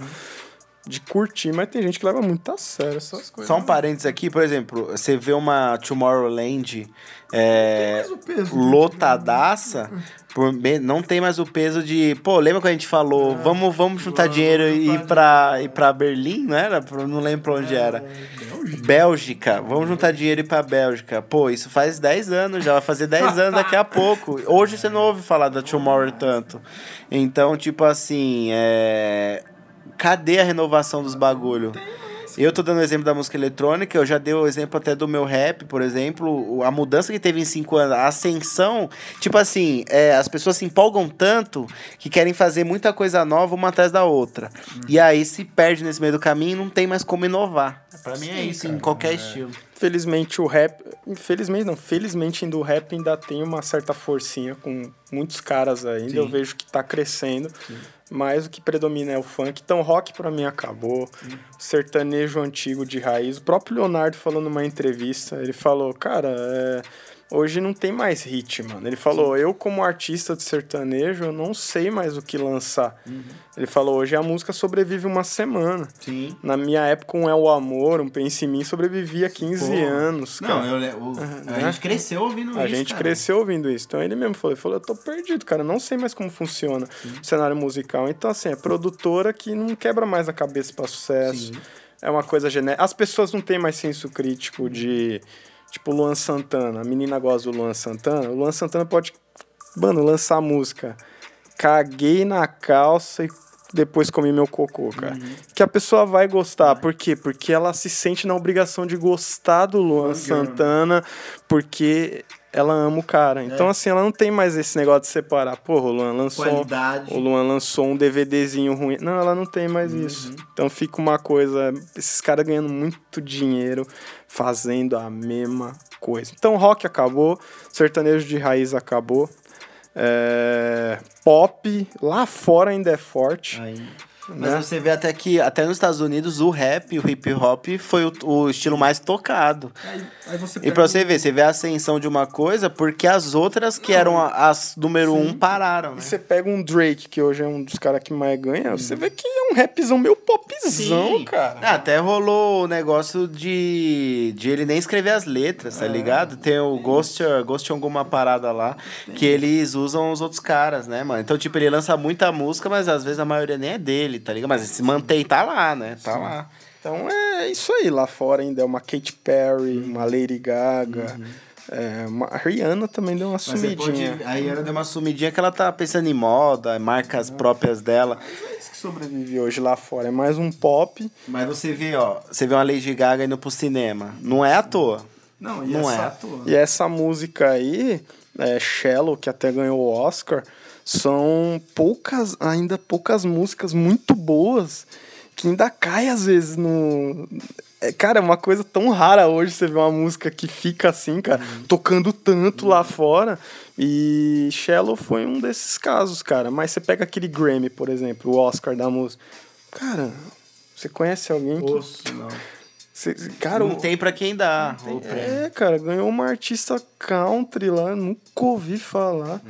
B: De curtir, mas tem gente que leva muito a sério essas coisas.
A: Só um parênteses aqui, por exemplo, você vê uma Tomorrowland é,
C: mais o peso.
A: lotadaça, por não tem mais o peso de. Pô, lembra quando a gente falou, vamos, vamos juntar dinheiro e ir pra, ir pra Berlim, não era? Não lembro pra onde era. Bélgica, vamos juntar dinheiro e ir pra Bélgica. Pô, isso faz 10 anos já, vai fazer 10 anos daqui a <laughs> pouco. Hoje você não ouve falar da Tomorrow tanto. Então, tipo assim, é. Cadê a renovação dos bagulho? Eu tô dando o exemplo da música eletrônica, eu já dei o exemplo até do meu rap, por exemplo, a mudança que teve em cinco anos, a ascensão, tipo assim, é, as pessoas se empolgam tanto que querem fazer muita coisa nova uma atrás da outra. E aí se perde nesse meio do caminho e não tem mais como inovar. Pra mim é isso, em qualquer estilo.
B: Felizmente o rap. Infelizmente não, felizmente ainda o rap ainda tem uma certa forcinha com muitos caras ainda.
A: Sim.
B: Eu vejo que tá crescendo. Mas o que predomina é o funk. Então rock pra mim acabou. Sertanejo antigo de raiz. O próprio Leonardo falou numa entrevista, ele falou, cara, é, hoje não tem mais hit, mano. Ele falou, eu como artista de sertanejo, eu não sei mais o que lançar. Ele falou, hoje a música sobrevive uma semana.
A: Sim.
B: Na minha época, um É o Amor, um Pense em Mim, sobrevivia 15
A: Porra.
B: anos, cara.
C: Não, eu, o- a
B: né?
C: gente cresceu ouvindo
B: A
C: isso.
B: gente
C: cara.
B: cresceu ouvindo isso. Então ele mesmo falou, ele falou, eu tô perdido, cara, eu não sei mais como funciona o cenário musical. Então, assim, é produtora que não quebra mais a cabeça pra sucesso. É uma coisa genérica. As pessoas não têm mais senso crítico de. Tipo, Luan Santana. A menina gosta do Luan Santana. O Luan Santana pode, mano, lançar música. Caguei na calça e depois comi meu cocô, cara. Que a pessoa vai gostar. Por quê? Porque ela se sente na obrigação de gostar do Luan Santana, porque ela ama o cara. Então, assim, ela não tem mais esse negócio de separar. Porra, o Luan lançou.
C: Qualidade.
B: O Luan lançou um DVDzinho ruim. Não, ela não tem mais isso. Então fica uma coisa. Esses caras ganhando muito dinheiro fazendo a mesma coisa. Então rock acabou, sertanejo de raiz acabou. é, pop lá fora ainda é forte.
A: Aí. Mas
B: né?
A: você vê até que, até nos Estados Unidos, o rap, o hip hop foi o, o estilo mais tocado.
C: Aí, aí você
A: E pra você ver, você vê a ascensão de uma coisa porque as outras que eram a- as número um pararam, né?
B: E você pega um Drake, que hoje é um dos caras que mais ganha, você vê que é um rapzão meio popzão, cara.
A: Ah, até rolou o negócio de, de ele nem escrever as letras, tá ligado? Tem o Ghost, Ghost alguma parada lá, que eles usam os outros caras, né, mano? Então, tipo, ele lança muita música, mas às vezes a maioria nem é dele, tá ligado? Mas se mantém, tá lá, né? Tá lá.
B: Então é isso aí. Lá fora ainda é uma Katy Perry, uma Lady Gaga. É, uma, a Rihanna também deu uma
A: Mas
B: sumidinha.
A: pode- Aí ela deu uma sumidinha que ela tá pensando em moda, marcas próprias dela.
B: É isso que sobrevive hoje lá fora. É mais um pop.
A: Mas você vê, ó, você vê uma Lady Gaga indo pro cinema. Não é à toa.
C: Não, e
A: Não
C: essa
A: é.
C: à toa.
B: E essa música aí, é, Shallow, que até ganhou o Oscar, são poucas, ainda poucas músicas muito boas que ainda cai às vezes no. É, cara, é uma coisa tão rara hoje você ver uma música que fica assim, cara, tocando tanto lá fora. E Shallow foi um desses casos, cara. Mas você pega aquele Grammy, por exemplo, o Oscar da música. Cara, você conhece alguém que.
C: Osso, não.
B: você- cara,
A: Não tem pra quem dar.
B: é, cara, ganhou uma artista country lá, nunca ouvi falar.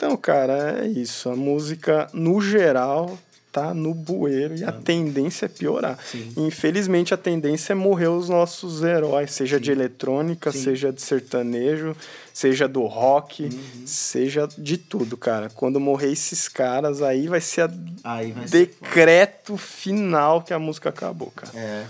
B: Então, cara, é isso. A música, no geral, tá no bueiro e a tendência é piorar. Infelizmente, a tendência é morrer os nossos heróis, seja de eletrônica, seja de sertanejo, seja do rock, seja de tudo, cara. Quando morrer esses caras, aí vai ser a
A: Aí vai ser
B: decreto final que a música acabou, cara.
A: É.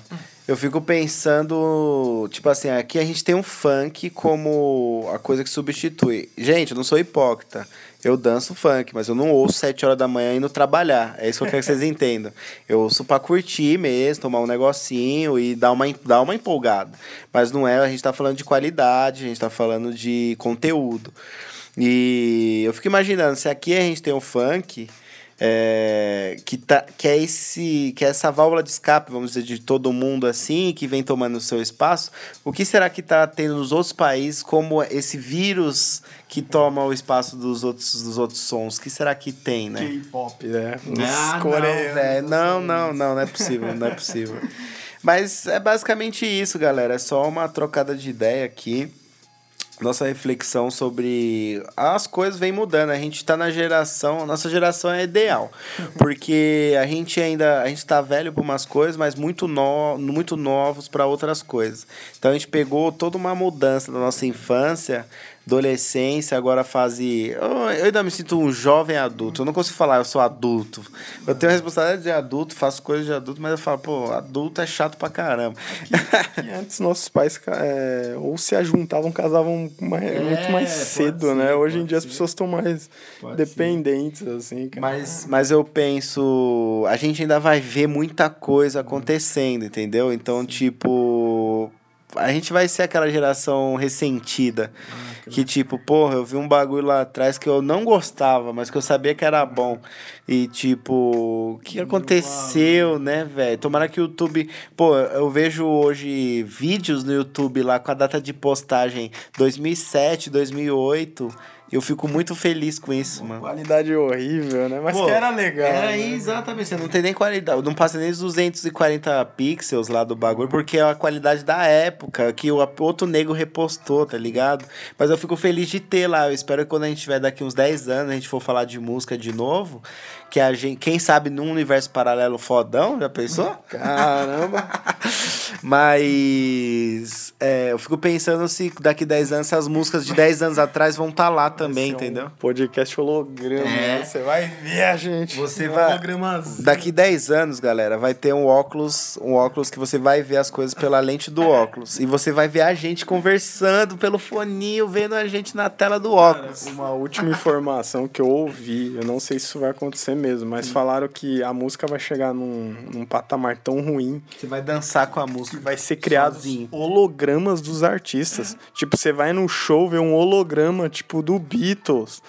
A: Eu fico pensando, tipo assim, aqui a gente tem um funk como a coisa que substitui. Gente, eu não sou hipócrita. Eu danço funk, mas eu não ouço sete horas da manhã indo trabalhar. É isso que eu quero que vocês <laughs> entendam. Eu ouço pra curtir mesmo, tomar um negocinho e dar uma, dar uma empolgada. Mas não é, a gente tá falando de qualidade, a gente tá falando de conteúdo. E eu fico imaginando, se aqui a gente tem o funk, é, que, tá, que, é esse, que é essa válvula de escape, vamos dizer, de todo mundo assim, que vem tomando o seu espaço, o que será que está tendo nos outros países como esse vírus que toma o espaço dos outros, dos outros sons? O que será que tem, né?
B: K-pop, né? Os
A: Ah, não,
B: coreanos.
A: velho. Não, não, não, não é possível, não é possível. Mas é basicamente isso, galera. É só uma trocada de ideia aqui. Nossa reflexão sobre as coisas vem mudando. A gente tá na geração, nossa geração é ideal, <laughs> porque a gente ainda a gente tá velho para umas coisas, mas muito no, muito novos para outras coisas. Então a gente pegou toda uma mudança da nossa infância, adolescência, agora fase. Eu, eu ainda me sinto um jovem adulto. Eu não consigo falar, eu sou adulto. Eu tenho a responsabilidade de adulto, faço coisas de adulto, mas eu falo, pô, adulto é chato pra caramba.
B: E <laughs> antes nossos pais é, ou se ajuntavam, casavam mais-
A: É,
B: muito mais cedo,
A: ser,
B: né? Hoje em dia as
A: ser.
B: pessoas estão mais
A: Pode
B: dependentes, assim, cara.
A: Mas, mas eu penso, a gente ainda vai ver muita coisa acontecendo, entendeu? Então, tipo, a gente vai ser aquela geração ressentida. que tipo, porra, eu vi um bagulho lá atrás que eu não gostava, mas que eu sabia que era bom. E tipo, o que aconteceu, né, velho? Tomara que o YouTube. Pô, eu vejo hoje vídeos no YouTube lá com a data de postagem 2007, 2008. Eu fico muito feliz com isso, mano.
B: Qualidade horrível, né? Mas
A: Pô,
B: que era legal.
A: É,
B: né?
A: exatamente. Você não tem nem qualidade. Não passa nem os 240 pixels lá do bagulho, porque é a qualidade da época que o outro nego repostou, tá ligado? Mas eu fico feliz de ter lá. Eu espero que quando a gente tiver daqui uns 10 anos, a gente for falar de música de novo, que a gente, quem sabe num universo paralelo fodão, já pensou? <laughs>
B: Caramba.
A: Mas é, eu fico pensando se daqui 10 anos, essas músicas de 10 anos atrás vão estar lá também,
B: é um
A: entendeu?
B: podcast holograma.
A: É.
B: né? Você vai ver a gente.
A: Você
B: Um
A: vai-. Daqui 10 anos, galera, vai ter um óculos, um óculos que você vai ver as coisas pela lente do óculos. E você vai ver a gente conversando pelo foninho, vendo a gente na tela do óculos.
B: Uma última informação que eu ouvi, eu não sei se isso vai acontecer mesmo, mas falaram que a música vai chegar num, num patamar tão ruim
A: Você vai dançar com a música.
B: que vai ser criado
A: Sozinho.
B: hologramas dos artistas. Tipo, você vai num show ver um holograma, tipo, do Beatles.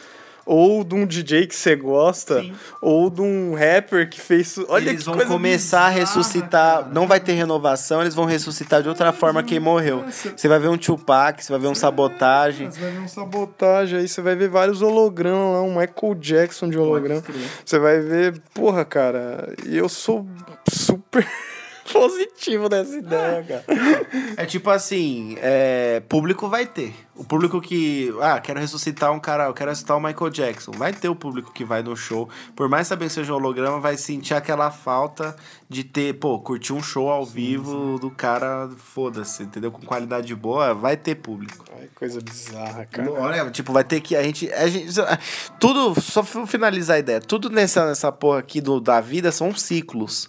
B: Ou de um DJ que você gosta, ou de um rapper que fez. Olha
A: eles
B: que
A: vão
B: coisa
A: começar a
B: bizarra,
A: ressuscitar.
B: cara.
A: Não vai ter renovação, eles vão ressuscitar de outra forma quem morreu. Você vai ver um Tupac, você vai ver um sabotagem.
B: Você vai ver um sabotagem aí, você vai ver vários hologramas lá, um Michael Jackson de holograma. Você vai ver, porra, cara, e eu sou super positivo dessa ideia, cara.
A: É tipo assim, é, público vai ter. O público que. Ah, quero ressuscitar um cara, eu quero ressuscitar o Michael Jackson. Vai ter o público que vai no show. Por mais saber que seja um holograma, vai sentir aquela falta de ter, pô, curtir um show ao vivo do cara, foda-se, entendeu? Com qualidade boa, vai ter público.
B: Ai, coisa bizarra, cara.
A: Olha, tipo, vai ter que. A gente. A gente tudo, só pra finalizar a ideia, tudo nessa, nessa porra aqui do, da vida são ciclos.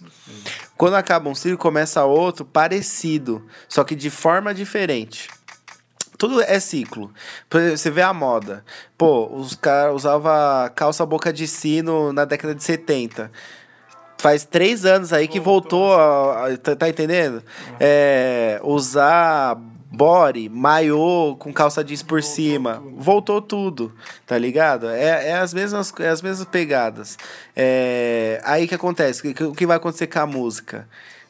A: Quando acaba um ciclo, começa outro parecido, só que de forma diferente. Tudo é ciclo. Você vê a moda. Pô, os caras usavam calça boca de sino na década de 70. Faz três anos aí que voltou, a, a- tá, tá entendendo? É, usar body, maiô com calça jeans por cima. Voltou tudo, tá ligado? É, é, as, mesmas, é as mesmas pegadas. É, aí que acontece? O que- O que vai acontecer com a música?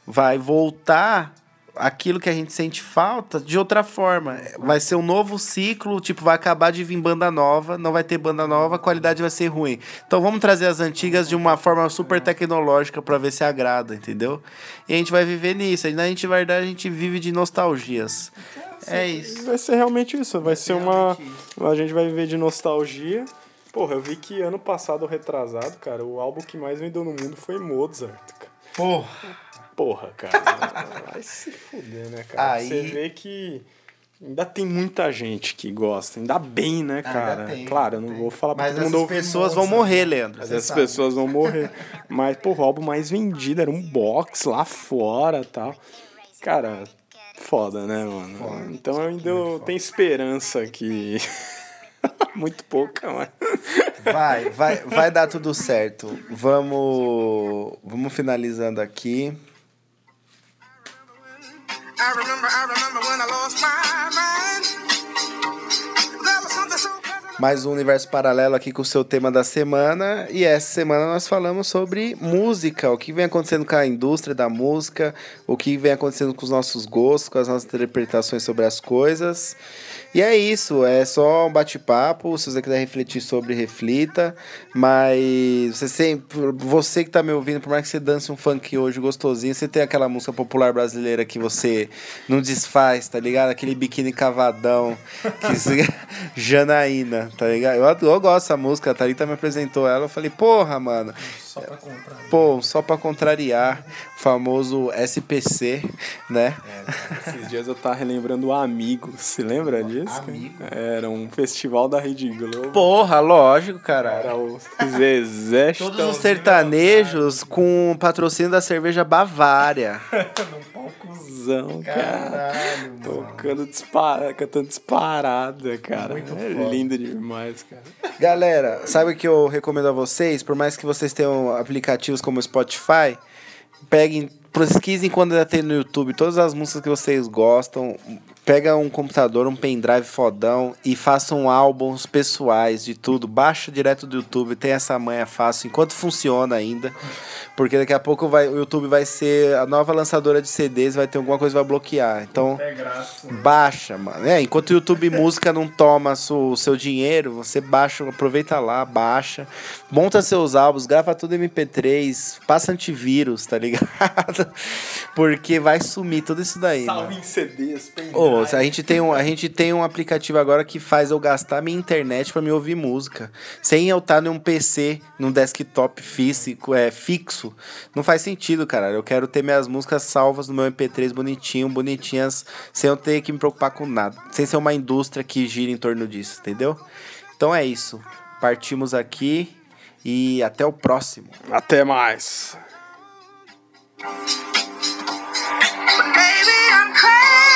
A: Vai voltar aquilo que a gente sente falta de outra forma. Vai ser um novo ciclo, tipo, vai acabar de vir banda nova, não vai ter banda nova, a qualidade vai ser ruim. Então vamos trazer as antigas de uma forma super tecnológica para ver se agrada, entendeu? E a gente vai viver nisso. E na gente, na verdade, a gente vive de nostalgias. É isso.
B: Vai ser realmente isso, vai ser uma. A gente vai viver de nostalgia. Porra, eu vi que ano passado, retrasado, cara, o álbum que mais vendeu no mundo foi Mozart, cara.
A: Porra.
B: Porra, cara. <laughs> Vai se fuder, né, cara?
A: Aí-
B: Você vê que ainda tem muita gente que gosta. Ainda bem, né, cara?
A: tem,
B: claro, eu não
A: tem.
B: vou falar pra
A: Mas
B: todo mundo ouvir
A: pessoas vão
B: Mozart.
A: morrer, Leandro.
B: Mas essas
A: sabe.
B: pessoas vão morrer. <laughs> Mas, porra, o álbum mais vendido era um box lá fora e tal. Cara, foda, né, mano? então eu ainda tenho esperança que. <laughs> Muito pouca, mas.
A: Vai, vai, vai dar tudo certo. Vamos, vamos finalizando aqui. Mais um universo paralelo aqui com o seu tema da semana. E essa semana nós falamos sobre música, o que vem acontecendo com a indústria da música, o que vem acontecendo com os nossos gostos, com as nossas interpretações sobre as coisas. E é isso, é só um bate-papo. Se você quiser refletir sobre, reflita. Mas você sempre, você que tá me ouvindo, por mais que você dance um funk hoje gostosinho, você tem aquela música popular brasileira que você não desfaz, tá ligado? Aquele biquíni cavadão, que <laughs> se... Janaína, tá ligado? Eu, eu gosto dessa música, a Thalita me apresentou ela, eu falei, porra, mano.
C: Só pra comprar.
A: Pô, só pra contrariar, o famoso SPC, né?
B: Esses dias eu tava relembrando o Amigo. Se lembra disso?
A: Amigo?
B: Era um festival da Rede Globo.
A: Porra, lógico, cara.
B: Era o Zezé
A: Todos os sertanejos com patrocínio da cerveja Bavária. <laughs>
B: Cusão, cara. Tocando disparada, cantando disparada, cara. é lindo demais, cara.
A: Galera, sabe o que eu recomendo a vocês? Por mais que vocês tenham aplicativos como o Spotify, peguem, pesquisem quando tem no YouTube todas as músicas que vocês gostam. Pega um computador, um pendrive fodão e façam álbuns pessoais de tudo. Baixa direto do YouTube, tem essa manha fácil, enquanto funciona ainda. Porque daqui a pouco vai, o YouTube vai ser a nova lançadora de CDs, vai ter alguma coisa que vai bloquear. Então,
C: É graça.
A: Baixa, mano. É, enquanto o YouTube Música não toma o seu dinheiro, você baixa, aproveita lá, baixa, monta seus álbuns, grava tudo MP3, passa antivírus, tá ligado? <laughs> Porque vai sumir tudo isso daí. mano.
B: Salve em CDs, pendrive.
A: A gente, tem um, a gente tem um aplicativo agora que faz eu gastar minha internet para me ouvir música. Sem eu estar num PC, num desktop físico, é, fixo. Não faz sentido, cara. Eu quero ter minhas músicas salvas no meu MP3 bonitinho, bonitinhas, sem eu ter que me preocupar com nada. Sem ser uma indústria que gira em torno disso, entendeu? Então é isso. Partimos aqui e até o próximo.
B: Até mais.
D: Baby, I'm crazy.